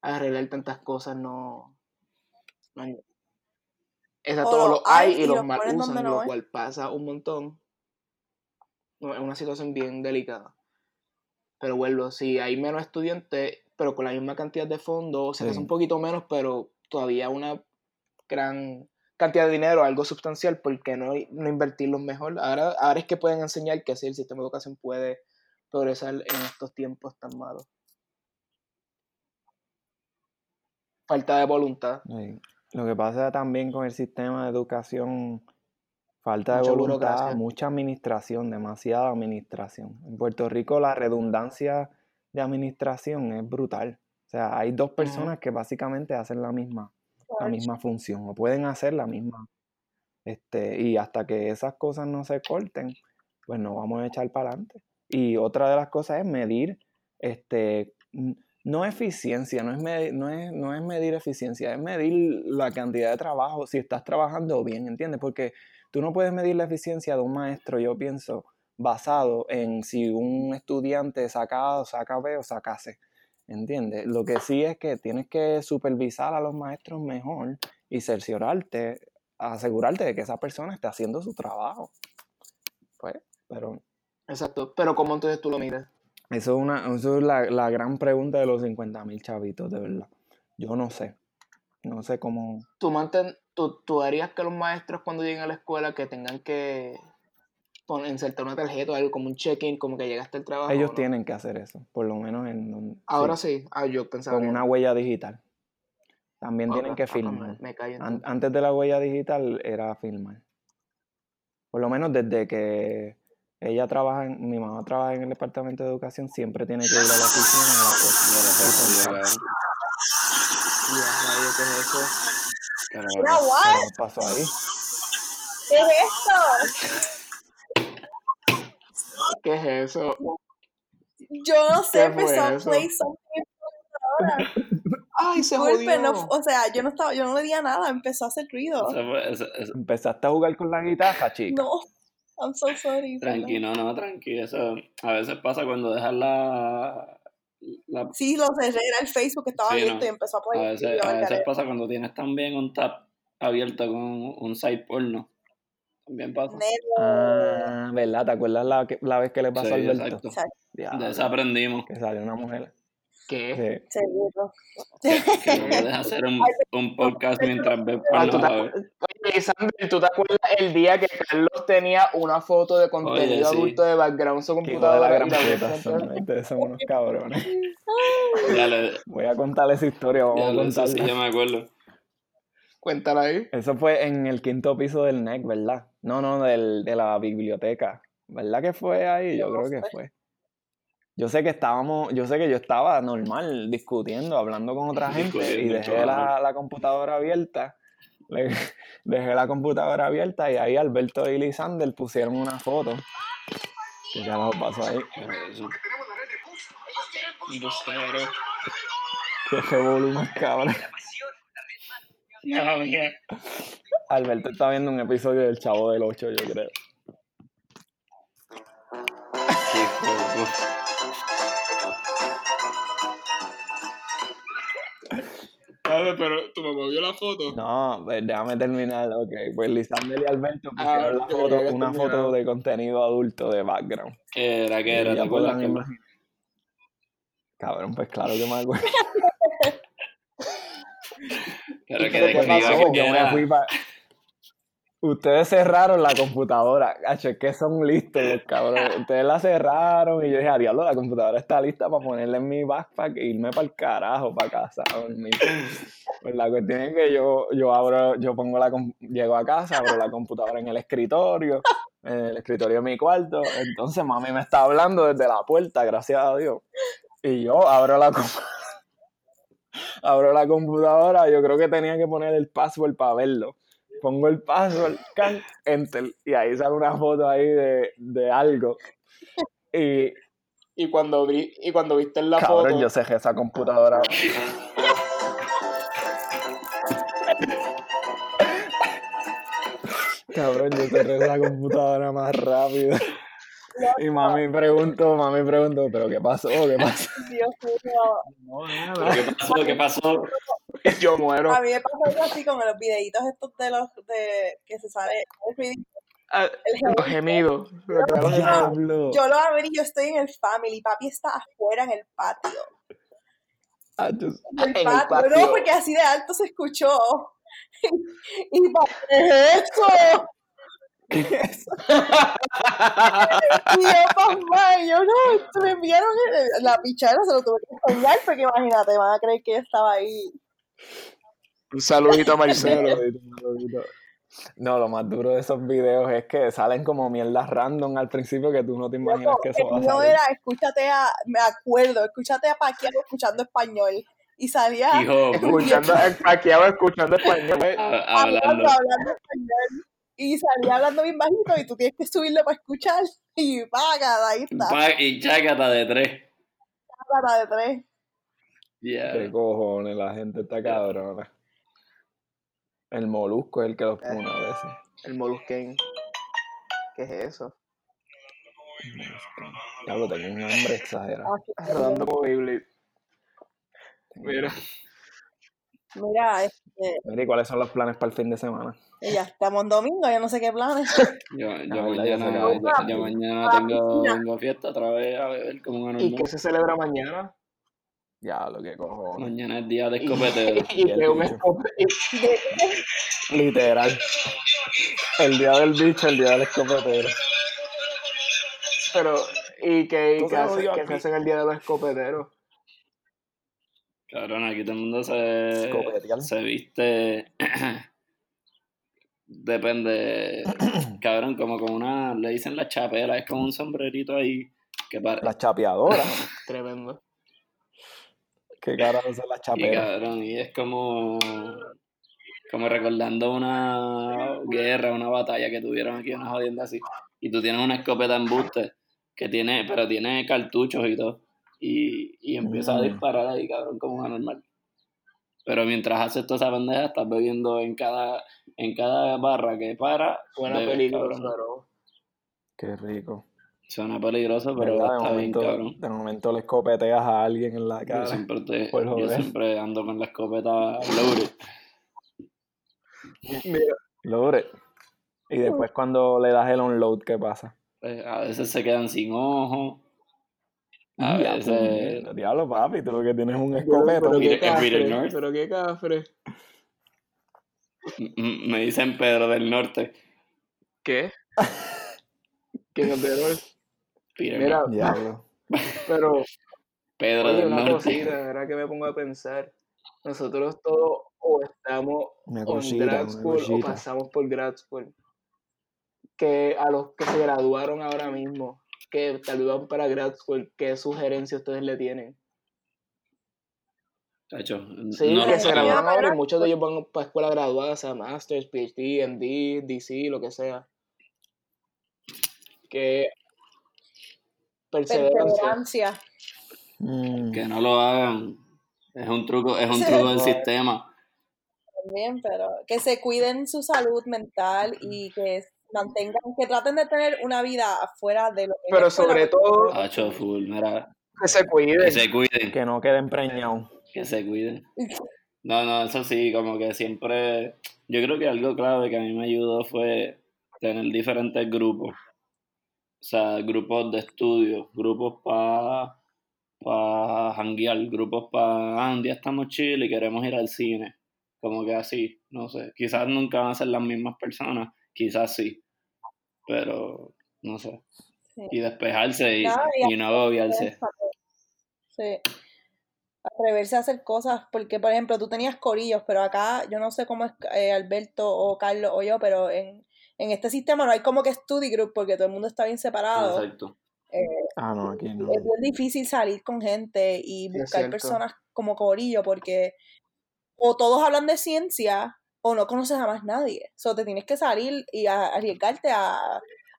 arreglar tantas cosas, no, no hay. Exacto, O los hay y y los los mal usan, no lo es. cual pasa un montón. Es una situación bien delicada. Pero vuelvo, si hay menos estudiantes, pero con la misma cantidad de fondos, o sea, es un poquito menos, pero todavía una gran cantidad de dinero, algo sustancial, ¿por qué no, no invertirlo mejor? Ahora, ahora es que pueden enseñar que sí, el sistema de educación puede progresar en estos tiempos tan malos. Falta de voluntad. Sí. Lo que pasa también con el sistema de educación, falta de voluntad, mucha administración, demasiada administración. En Puerto Rico la redundancia de administración es brutal. O sea, hay dos personas que básicamente hacen la misma, la misma función o pueden hacer la misma. Este, y hasta que esas cosas no se corten, pues no vamos a echar para adelante. Y otra de las cosas es medir, este, no eficiencia, no es, medir, no, es, no es medir eficiencia, es medir la cantidad de trabajo, si estás trabajando bien, ¿entiendes? Porque tú no puedes medir la eficiencia de un maestro, yo pienso, basado en si un estudiante saca A o saca B o saca C. ¿entiendes? Lo que sí es que tienes que supervisar a los maestros mejor y cerciorarte, asegurarte de que esa persona esté haciendo su trabajo. Pues, pero Exacto. Pero ¿cómo entonces tú lo miras? eso es, una, eso es la, la gran pregunta de los 50 mil chavitos, de verdad. Yo no sé. No sé cómo... ¿Tú, manten, tú, tú harías que los maestros cuando lleguen a la escuela que tengan que insertar una tarjeta o algo como un check-in, como que llegaste al trabajo? Ellos no? tienen que hacer eso, por lo menos en... donde- Ahora sí, sí. Ah, yo pensaba con que una huella digital. También Ok, tienen que ah. Me, An- entonces. antes de la huella digital era firmar. Por lo menos desde que ella trabaja, en- mi mamá trabaja en el departamento de educación, siempre tiene que ir a la oficina a la ¿qué es eso? ¿Qué es esto? ¿Qué es eso? Yo no sé, ¿Qué empezó a fue eso? play something [LAUGHS] ahora. ¡Ay, se Disculpen, no, jodió! o sea, yo no estaba, yo no le di a nada, empezó a hacer ruido. eso fue- eso- eso- ¿Empezaste a jugar con la guitarra, chica? No, I'm so sorry. perdón. tranquilo, no, tranquilo. Eso a veces pasa cuando dejas la, la Sí, lo cerré, era el Facebook que estaba Sí, abierto no. y empezó a A poner veces, a veces pasa cuando tienes también un tab abierto con un site porno. También pasa. Ah, ¿verdad? ¿Te acuerdas la, la vez que le pasó Sí, a Alberto? exacto. Exacto, Diablo, De eso aprendimos. que salió una mujer. ¿Qué? Sí. seguro. Que no puedes hacer un, un podcast mientras ves Ah, ¿tú porno, oye, Sander, ¿tú te acuerdas el día que Carlos tenía una foto de contenido sí. adulto de background en su hijo de la computadora? gran puta, son, ustedes son unos cabrones. Dale, Voy a contarle esa historia, vamos a dale, sí, contarla. yo me acuerdo. Cuéntala ahí. Eso fue en el quinto piso del NEC, ¿verdad? No, no, del, de la biblioteca. ¿Verdad que fue ahí? Yo creo que sé. fue. Yo sé que estábamos, yo sé que yo estaba normal discutiendo, hablando con otra gente y dejé la, la computadora abierta. Le- [LAUGHS] dejé la computadora abierta y ahí Alberto y Lisander pusieron una foto. ¿Qué carajo pasó ahí? Qué revolú cabrón. Alberto está viendo un episodio del Chavo del 8, yo creo. Qué hijo de- ver, pero tú me movió la foto. No, pues déjame terminar. Ok, pues Lisander y Alberto Ah, pusieron la ok, foto, una terminado. foto de contenido adulto de background. ¿Qué era? ¿Qué era? ¿Te acuerdas? Cabrón, pues claro que me acuerdo. [LAUGHS] Yo me fui pa- Ustedes cerraron la computadora. Es que son listos los cabrones. [LAUGHS] Ustedes la cerraron y yo dije, a diablo, la computadora está lista para ponerla en mi backpack e irme para el carajo, para casa. Pues la cuestión es que yo, yo abro, yo pongo la llego a casa, abro la computadora en el escritorio, en el escritorio de mi cuarto. Entonces mami me está hablando desde la puerta, gracias a Dios. Y yo abro la com- abro la computadora, yo creo que tenía que poner el password para verlo. Pongo el password, can, enter, y ahí sale una foto ahí de, de algo. Y Y cuando, vi, y cuando viste la cabrón, foto, yo cerré esa computadora. Cabrón, yo cerré esa computadora más rápido. Y mami preguntó, mami preguntó, ¿pero qué pasó? ¿Qué pasó? [LAUGHS] Dios mío. ¿Pero ¿Qué pasó? ¿Qué pasó? yo muero. A mí me pasó algo así con los videitos estos de los de que se sale el. Ah, los gemidos. Yo lo abrí, yo estoy en el family, papi está afuera en el patio. Ah, yo- el En el patio, no, porque así de alto se escuchó. [LAUGHS] y papi, ¿qué es eso? Y yo, papá, y yo, no, me enviaron el- la pichara, se lo tuve que enseñar, porque imagínate, van a creer que yo estaba ahí. Un saludito a Marcelo. No, lo más duro de esos videos es que salen como mierdas random al principio que tú no te imaginas que eso va a salir. era, escúchate a, me acuerdo, escúchate a Paquiao escuchando español. Y salía Hijo, Escuchando, [LAUGHS] paqueado, escuchando español. hablando. hablando español. Y salía hablando bien bajito y tú tienes que subirle para escuchar. [LAUGHS] Y paga, ahí está. Pa- Y chácata de tres. Paga de tres. Yeah. ¿Qué cojones? La gente está cabrona. El molusco es el que los pone a veces. El molusquén. ¿Qué es eso? Diablo, tengo un hambre exagerado. Que- Rodando como Beyblade. Mira, Mira, este, Mira, ¿y cuáles son los planes para el fin de semana? ya estamos en domingo, yo no sé qué planes. [LAUGHS] Yo, Ah, yo verdad, ya se mañana, yo, yo mañana tengo, tengo fiesta otra vez a beber como un ¿y qué se celebra mañana? Ya, lo que cojo. Mañana es día de Y, escopetero. [LAUGHS] y que un bicho. escope- y- Literal. El día del bicho, el día del escopetero. pero, ¿y qué, y qué hace- jodió qué aquí. se hace en el día de los escopeteros? Cabrón, aquí todo el mundo se, se viste. [CLEARS THROAT] Depende. [CLEARS THROAT] Cabrón, como con una. Le dicen la chapela, es como un sombrerito ahí. Que para. Las chapeadoras. [LAUGHS] Tremendo. ¿Qué carajo son las Y chaperas? cabrón, y es como. Como recordando una guerra, una batalla que tuvieron aquí, una jodienda así. Y tú tienes una escopeta en buste, que tiene, pero tiene cartuchos y todo. Y, y empiezas a Mm. disparar ahí, cabrón, como una normal. Pero mientras haces toda esa pendeja, estás bebiendo en cada, en cada barra que para. Suena bebes, peligroso, cabrón. Qué rico. Suena peligroso, pero está bien, momento, cabrón. de momento le escopeteas a alguien en la Yo cara. siempre, te- [LAUGHS] por yo siempre ando con la escopeta Logre. Y después cuando le das el unload, ¿qué pasa? Pues, a veces se quedan sin ojo. A Ya, veces. puñeta, Diablo, papi, tú lo que tienes es un pero, escopeta. pero qué cafre, North. pero qué cafre. Me dicen Pedro del Norte. ¿Qué? [LAUGHS] ¿Quién es Pedro? Peter Mira, North. Diablo. [LAUGHS] pero, Pedro oye, del una Norte. cosita, ahora que me pongo a pensar. Nosotros todos o estamos en grad school o pasamos por grad school. Que a los que se graduaron ahora mismo, que tal vez van para grad school, ¿qué sugerencia ustedes le tienen? Chacho, Sí, no que lo se sé. graduaron ahora y ¿verdad? muchos de ellos van para escuela graduada, sea Masters, PhD, MD, DC, lo que sea. Que perseverancia. Perseverancia. Mm, Que no lo hagan. Es un truco, es un [LAUGHS] Sí. truco del sistema. también, pero que se cuiden su salud mental y que mantengan, que traten de tener una vida afuera de lo que es Pero escuela, sobre todo, Hacho full, mira. que se cuiden. Que se cuiden. que no queden preñados. Que se cuiden. No, no, eso sí, como que siempre. Yo creo que algo clave que a mí me ayudó fue tener diferentes grupos. O sea, grupos de estudio, grupos para pa janguear, grupos para. Ah, un día estamos chill y queremos ir al cine. Como que así, no sé. Quizás nunca van a ser las mismas personas, quizás sí. Pero, no sé. Sí. Y despejarse y, Nada, y y no agobiarse. Sí. Atreverse a hacer cosas, porque por ejemplo tú tenías corillos, pero acá yo no sé cómo es eh, Alberto o Carlos o yo, pero en, en este sistema no hay como que study group porque todo el mundo está bien separado. Exacto. Ah, no, aquí no. Es bien difícil salir con gente y buscar personas como corillo porque o todos hablan de ciencia o no conoces a más nadie. So, te tienes que salir y a- arriesgarte a,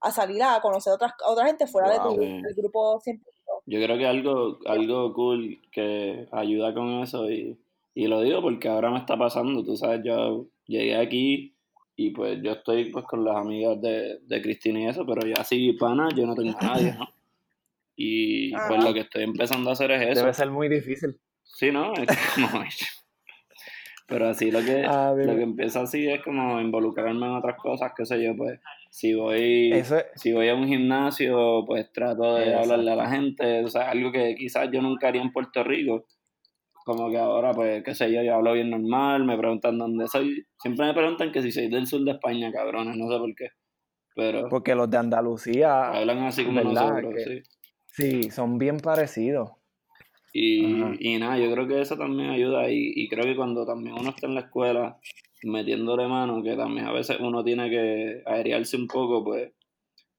a salir a conocer otras, a otra gente fuera Wow. de tu del grupo científico. Yo creo que algo, algo cool que ayuda con eso y, y lo digo porque ahora me está pasando, tú sabes, yo llegué aquí y pues yo estoy pues con las amigas de, de Cristina y eso, pero ya así pana yo no tengo a nadie, ¿no? Y pues lo que estoy empezando a hacer es eso. Debe ser muy difícil. Sí, ¿no? Es como... [LAUGHS] Pero así lo que, Ah, lo que empieza así es como involucrarme en otras cosas, qué sé yo, pues si voy es, si voy a un gimnasio, pues trato de hablarle a la gente, o sea, algo que quizás yo nunca haría en Puerto Rico. Como que ahora, pues, qué sé yo, yo hablo bien normal, me preguntan dónde soy. Siempre me preguntan que si soy del sur de España, cabrones, no sé por qué. Pero porque los de Andalucía, hablan así como nosotros, Que- sí. sí, son bien parecidos. Y, y nada, yo creo que eso también ayuda y, y creo que cuando también uno está en la escuela metiéndole mano, que también a veces uno tiene que aerearse un poco, pues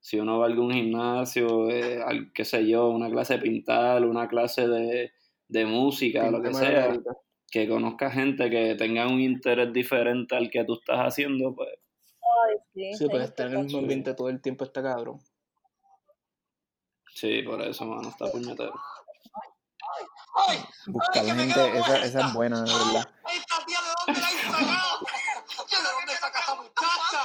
si uno va a algún gimnasio, eh, al- qué sé yo, una clase de pintar, una clase de, de música, lo que sea, ahorita. que conozca gente que tenga un interés diferente al que tú estás haciendo, pues Ay, sí, Sí, pues es estar en el mismo ambiente todo el tiempo está cabrón. sí, por eso, mano, está puñetero. Buscar gente, esa, esa es buena, de verdad. ¿Esta tía de dónde la has sacado? ¿De dónde saca esta muchacha?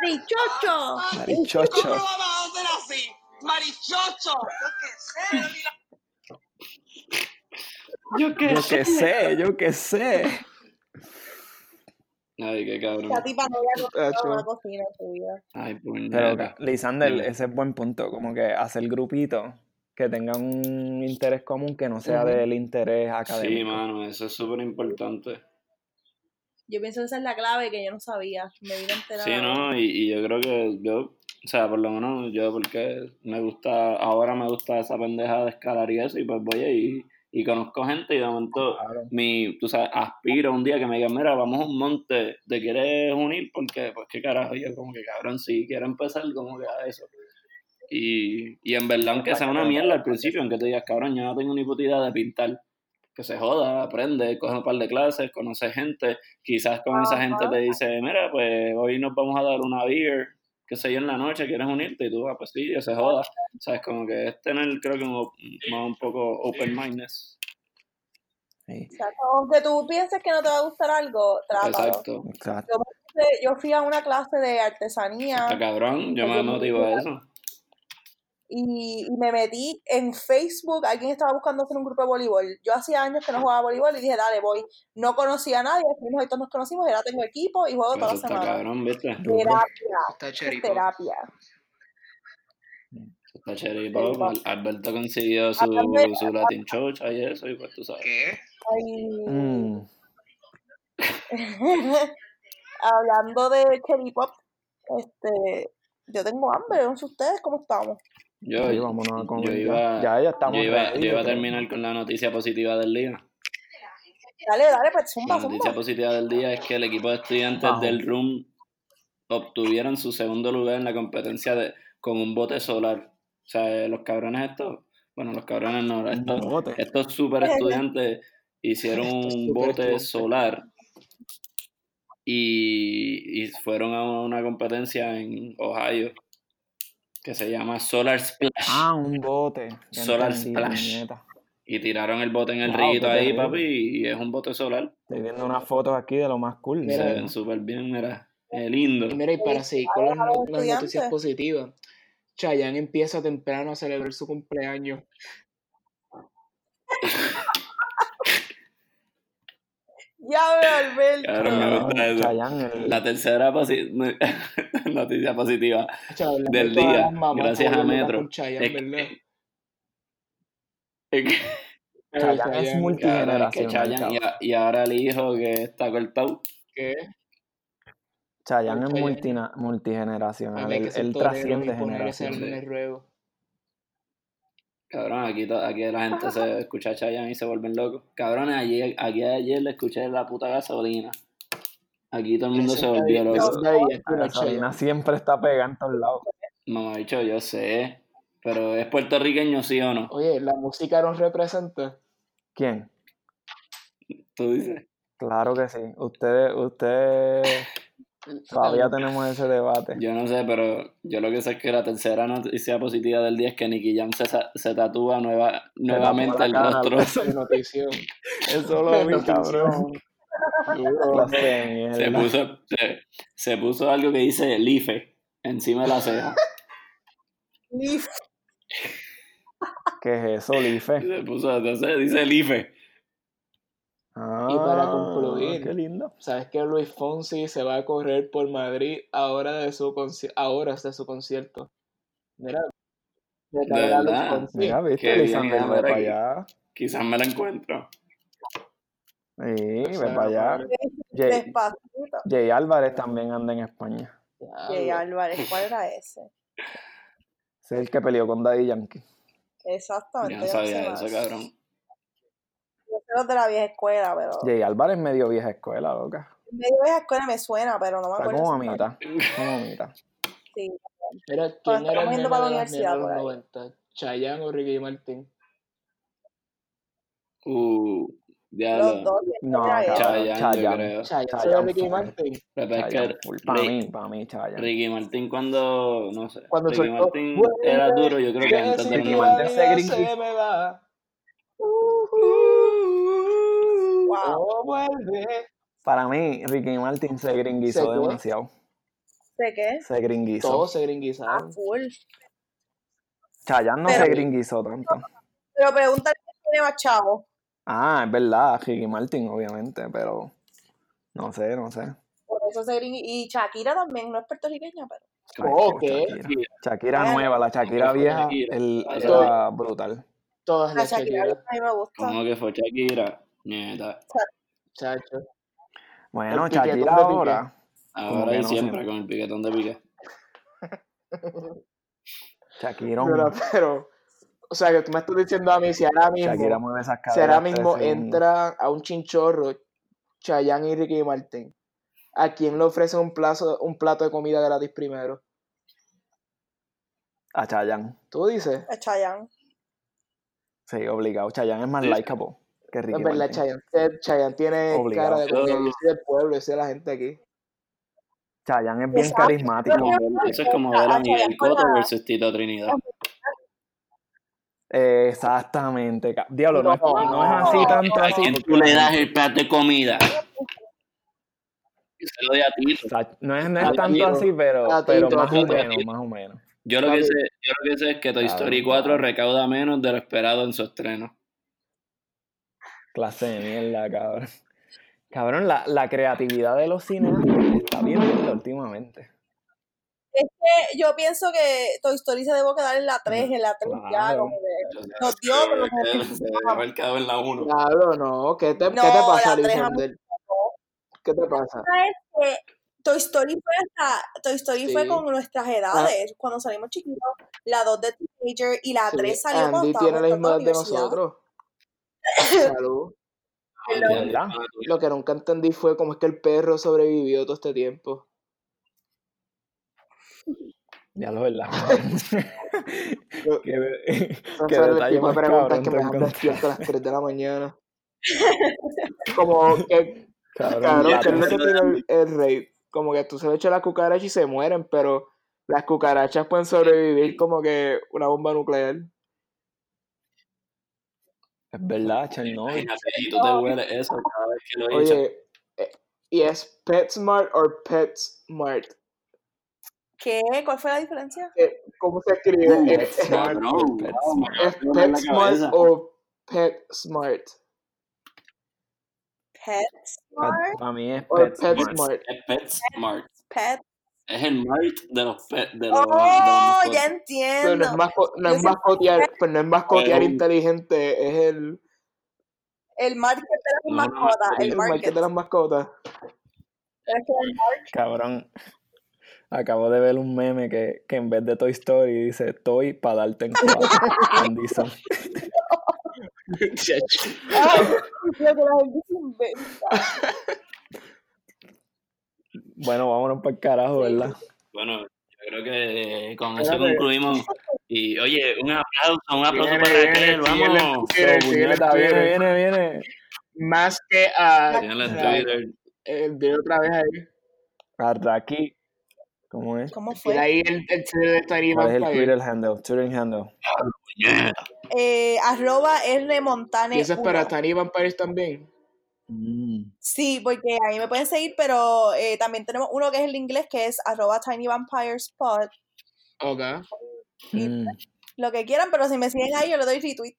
¡Marichocho! Marichocho. ¿Cómo vamos a hacer así? ¡Marichocho! Yo qué sé. Yo qué Yo qué sé, yo qué sé. Ay, qué cabrón. Esa tipa no había una cocina en su vida. Ay, Pero, puñeta. Lisander, ese es buen punto. Como que hacer grupitos que tengan un interés común que no sea del interés Sí, académico. mano, eso es súper importante. Yo pienso que esa es la clave que yo no sabía. Me vine a enterar. Sí, ¿no? Y, y yo creo que yo, o sea, por lo menos yo porque me gusta, ahora me gusta esa pendeja de escalar y eso, y pues voy ahí y conozco gente y de momento Claro. mi, tú sabes, aspiro un día que me digan, mira, vamos a un monte, ¿te quieres unir? Porque, pues qué carajo, yo como que cabrón, sí, quiero empezar como que a eso. Y, y en verdad, aunque sea una mierda al principio, aunque te digas, cabrón, yo no tengo ni puta idea de pintar, que se joda, aprende, coge un par de clases, conoce gente, quizás con esa gente te dice, mira, pues hoy nos vamos a dar una beer, qué sé yo, en la noche, ¿quieres unirte? Y tú, ah, pues sí, que se joda. ¿Sabes? Como que es tener, creo que un, más un poco open-mindedness. Sí, O sea, aunque tú pienses que no te va a gustar algo, trátalo. Exacto. exacto. Yo fui a una clase de artesanía. Está cabrón, yo me motivo a eso. Y, y me metí en Facebook, alguien estaba buscando hacer un grupo de voleibol. Yo hacía años que no jugaba voleibol y dije, dale, voy. No conocía a nadie, fuimos y todos nos conocimos, y ahora tengo equipo y juego toda la está semana. cabrón. Terapia, Está terapia. Está chévere. Alberto consiguió su, su Latin Church y eso, y pues tú sabes. ¿Qué? Ay, Mm, [LAUGHS] Hablando de Cherry Pop, este, yo tengo hambre, no sé ustedes cómo estamos. Yo, sí, vámonos a yo comer. iba, ya. ya, ya estamos. yo iba, yo iba a terminar con la noticia positiva del día. Dale, dale, pues zumba, La noticia zumba. positiva del día es que el equipo de estudiantes Bajo. del RUM obtuvieron su segundo lugar en la competencia de, con un bote solar. O sea, eh, los cabrones estos, bueno, los cabrones no, estos, estos super estudiantes hicieron un bote solar y, y fueron a una competencia en Ohio que se llama Solar Splash. Ah, un bote. Ya Solar entendí, Splash. Y tiraron el bote en el Wow, riguito ahí, papi, y es un bote solar. Estoy viendo unas fotos aquí de lo más cool. Se ven súper bien, mira. Es lindo. Y mira, y para seguir con las, noticias positivas, Chayanne empieza temprano a celebrar su cumpleaños. [LAUGHS] Ya veo, Alberto. Me gusta eso. Chayanne, el- La tercera posi- [LAUGHS] noticia positiva del día, gracias a Metro. con [LAUGHS] Chayanne, Es que- ¿verdad? es que, Pero Chayanne es multigeneracional. Y, ahora el hijo que está cortado. ¿qué? Chayanne es multigeneracional. Él, trasciende generaciones. álbum en el ruego. Cabrón, aquí, to- aquí la gente se [LAUGHS] escucha a Chayanne y se vuelven locos. Cabrones, ayer, aquí ayer le escuché la puta gasolina. Aquí todo el mundo se volvió loco. ese es Daddy Yankee, La gasolina siempre está pegada en todos lados. Mamá dicho, yo sé. Pero es puertorriqueño, sí o no. Oye, la música nos representa. ¿Quién? Tú dices. Claro que sí. Ustedes, ustedes todavía tenemos ese debate. Yo no sé, pero yo lo que sé es que la tercera noticia positiva del día es que Nicky Jam se, se tatúa nueva, nuevamente la el cara, rostro. Notición. [LAUGHS] Eso lo vi, cabrón. Duro. Se puso, se, se puso algo que dice Life encima de la ceja. [LAUGHS] ¿Qué es eso, Life? Se puso, entonces dice Life. Ah, Y para concluir, Qué lindo. ¿Sabes que Luis Fonsi se va a correr por Madrid ahora de su conci- a horas de su concierto? Mira, de Luis verdad? Fonsi. Mira, viste, ver para allá. Quizás me la encuentro. Sí, ve sea, para allá. Jay, Álvarez también anda en España. Jay. Álvarez, ¿cuál era ese? Ese es el que peleó con Daddy Yankee. Exactamente. Yo sabía eso, cabrón. Los de la vieja escuela, pero. Jay Álvarez es medio vieja escuela, loca. Medio vieja escuela me suena, pero no me Está acuerdo. como a mitad. Como a mitad. [LAUGHS] Sí. Cuando ¿quién era el de para la universidad de los por ahí. 90? ¿Chayanne o Ricky Martin? Uh, Los diablo. dos. No, Chayanne, Chayanne. Chayanne Ricky. Martin. Pero. Para mí, para mí, Chayanne. Ricky Martin cuando, no sé, Cuando Ricky soltó, Martin "Vuelve, era duro, yo creo que que antes del Ricky tu 90. Martin se me va. Wow. Oh, vuelve. Para mí, Ricky Martin se ¿Se gringuizó demasiado. ¿De qué? Se gringuizó. Todos se Ah, gringuizaron. Chayanne no Pero- se gringuizó tanto. Pero pregúntale quién tiene más chavo. Ah, es verdad, Ricky Martin, obviamente, pero no sé, no sé. Por eso se gring- Y Shakira también, no es puertorriqueña, pero. Oh, Shakira, ¿qué? Shakira. Nueva, la Shakira vieja, el, Ah, era brutal. Todas La las Shakira Shakira, a mí me gusta. ¿Cómo que fue Shakira? Nieta. chacho. Bueno, Shakira ahora. Ahora y no siempre con el piquetón de pique. Shakira, Pero, pero, o sea, que tú me estás diciendo a mí si ahora mismo, Shakira mueve esas si ahora mismo entra a un chinchorro Chayanne y Ricky Martin, ¿a quién le ofrece un, plazo, un plato de comida gratis primero? A Chayanne. ¿Tú dices? Es Chayanne. Sí, obligado. Chayanne es más Sí. likeable que No Ricky es verdad, Martin. Chayanne, Chayanne tiene Obligado. cara de soy del pueblo, soy de la gente aquí. Chayanne es bien Exacto. carismático. Eso es como ver A Miguel Cotto versus Tito Trinidad. Exactamente. Diablo, no, es, No. no es así tanto ¿A así. tú le das el plato de comida? Yo se lo doy a Tito. o sea, no es, no es tanto así, pero, más o menos, más o menos. Yo lo, que sé, yo lo que sé es que Toy Story 4 cabrón. recauda menos de lo esperado en su estreno. Clase de mierda, cabrón. Cabrón, la, la creatividad de los cineastas está bien últimamente. Es que yo pienso que Toy Story se debo quedar en la 3, en la 3 ya, como que nos dio, pero no Se debe haber quedado en la 1. Claro, no. ¿Qué te, ¿qué No, te pasa, Alexander? ¿Qué te pasa? que Toy Story fue hasta, Toy Story fue Sí. con nuestras edades, cuando salimos chiquitos, la 2 de Teenager y la Sí, 3 salió cuando Andy tiene la misma edad de nosotros. Salud. Lo que nunca entendí fue cómo es que el perro sobrevivió todo este tiempo. Ya lo verdad. [LAUGHS] Son las detalle más preguntas cabrón que me dejan despierto a las 3 de la mañana. [LAUGHS] Como que, Cabrón, ¿qué es lo que tiene el, el rey? Como que tú se le echas las cucarachas y se mueren, pero las cucarachas pueden sobrevivir como que una bomba nuclear. Es verdad, Chernobyl. Y tú te hueles eso cada vez que lo echas. Oye, eh, ¿y es PetSmart o PetSmart? ¿Qué? ¿Cuál fue la diferencia? ¿Cómo se escribe? Uh, ¿Es, Smart cabrón, o PetSmart. o PetSmart? PetSmart, Para mí es O PetSmart. PetSmart. Es el Mart de los pet de los, de los Oh, ya Pero no entiendo. es, masco- no Yo es mascotear, pues no es mascotear inteligente, es el, El market de las No, no, mascotas, no, el el market. market de las mascotas. Es que el market- Cabrón. Acabo de ver un meme que, que en vez de Toy Story dice Toy para darte en cuatro. [LAUGHS] Dizon. [LAUGHS] Ay, lo que la gente se inventa. [LAUGHS] Bueno, vámonos para el carajo, ¿verdad? Bueno, yo creo que con eso concluimos. Y oye, un aplauso, un aplauso Viene, para viene, Raquel, vamos. Viene, Twitter. viene, viene. Más que a. Twitter. Eh, otra vez ahí. Arraki. ¿Cómo es? ¿Cómo fue? ahí el, el Twitter de Tiny ¿Cuál es el. Twitter handle? Twitter handle. Eh, arroba R Montane Y eso es para. Tiny Vampires también. Mm. Sí, porque ahí me pueden seguir, pero eh, también tenemos uno que es el inglés, que es arroba Tiny Vampire Spot. Ok. Y Mm. lo que quieran, pero si me siguen ahí, yo le doy retweet.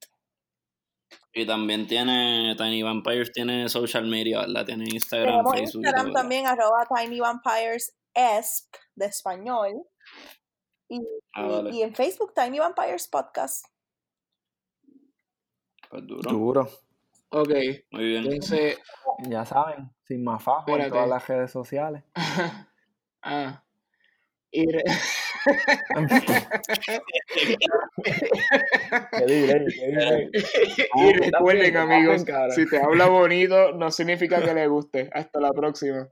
Y también tiene, Tiny Vampires tiene social media, ¿verdad? Tiene Instagram, Tenemos Facebook. y Instagram también, arroba Tiny Vampires Esp, de español. Y, Ah, y en Facebook, Tiny Vampires Podcast. Pues duro. Duro. Ok. Muy bien. Entonces. Ya saben, sin más fajo en todas las redes sociales. [LAUGHS] ah. Y re- [LAUGHS] ¿Qué diré? ¿Qué diré? [LAUGHS] y recuerden, también, amigos, si te habla bonito, no significa que le guste. Hasta la próxima.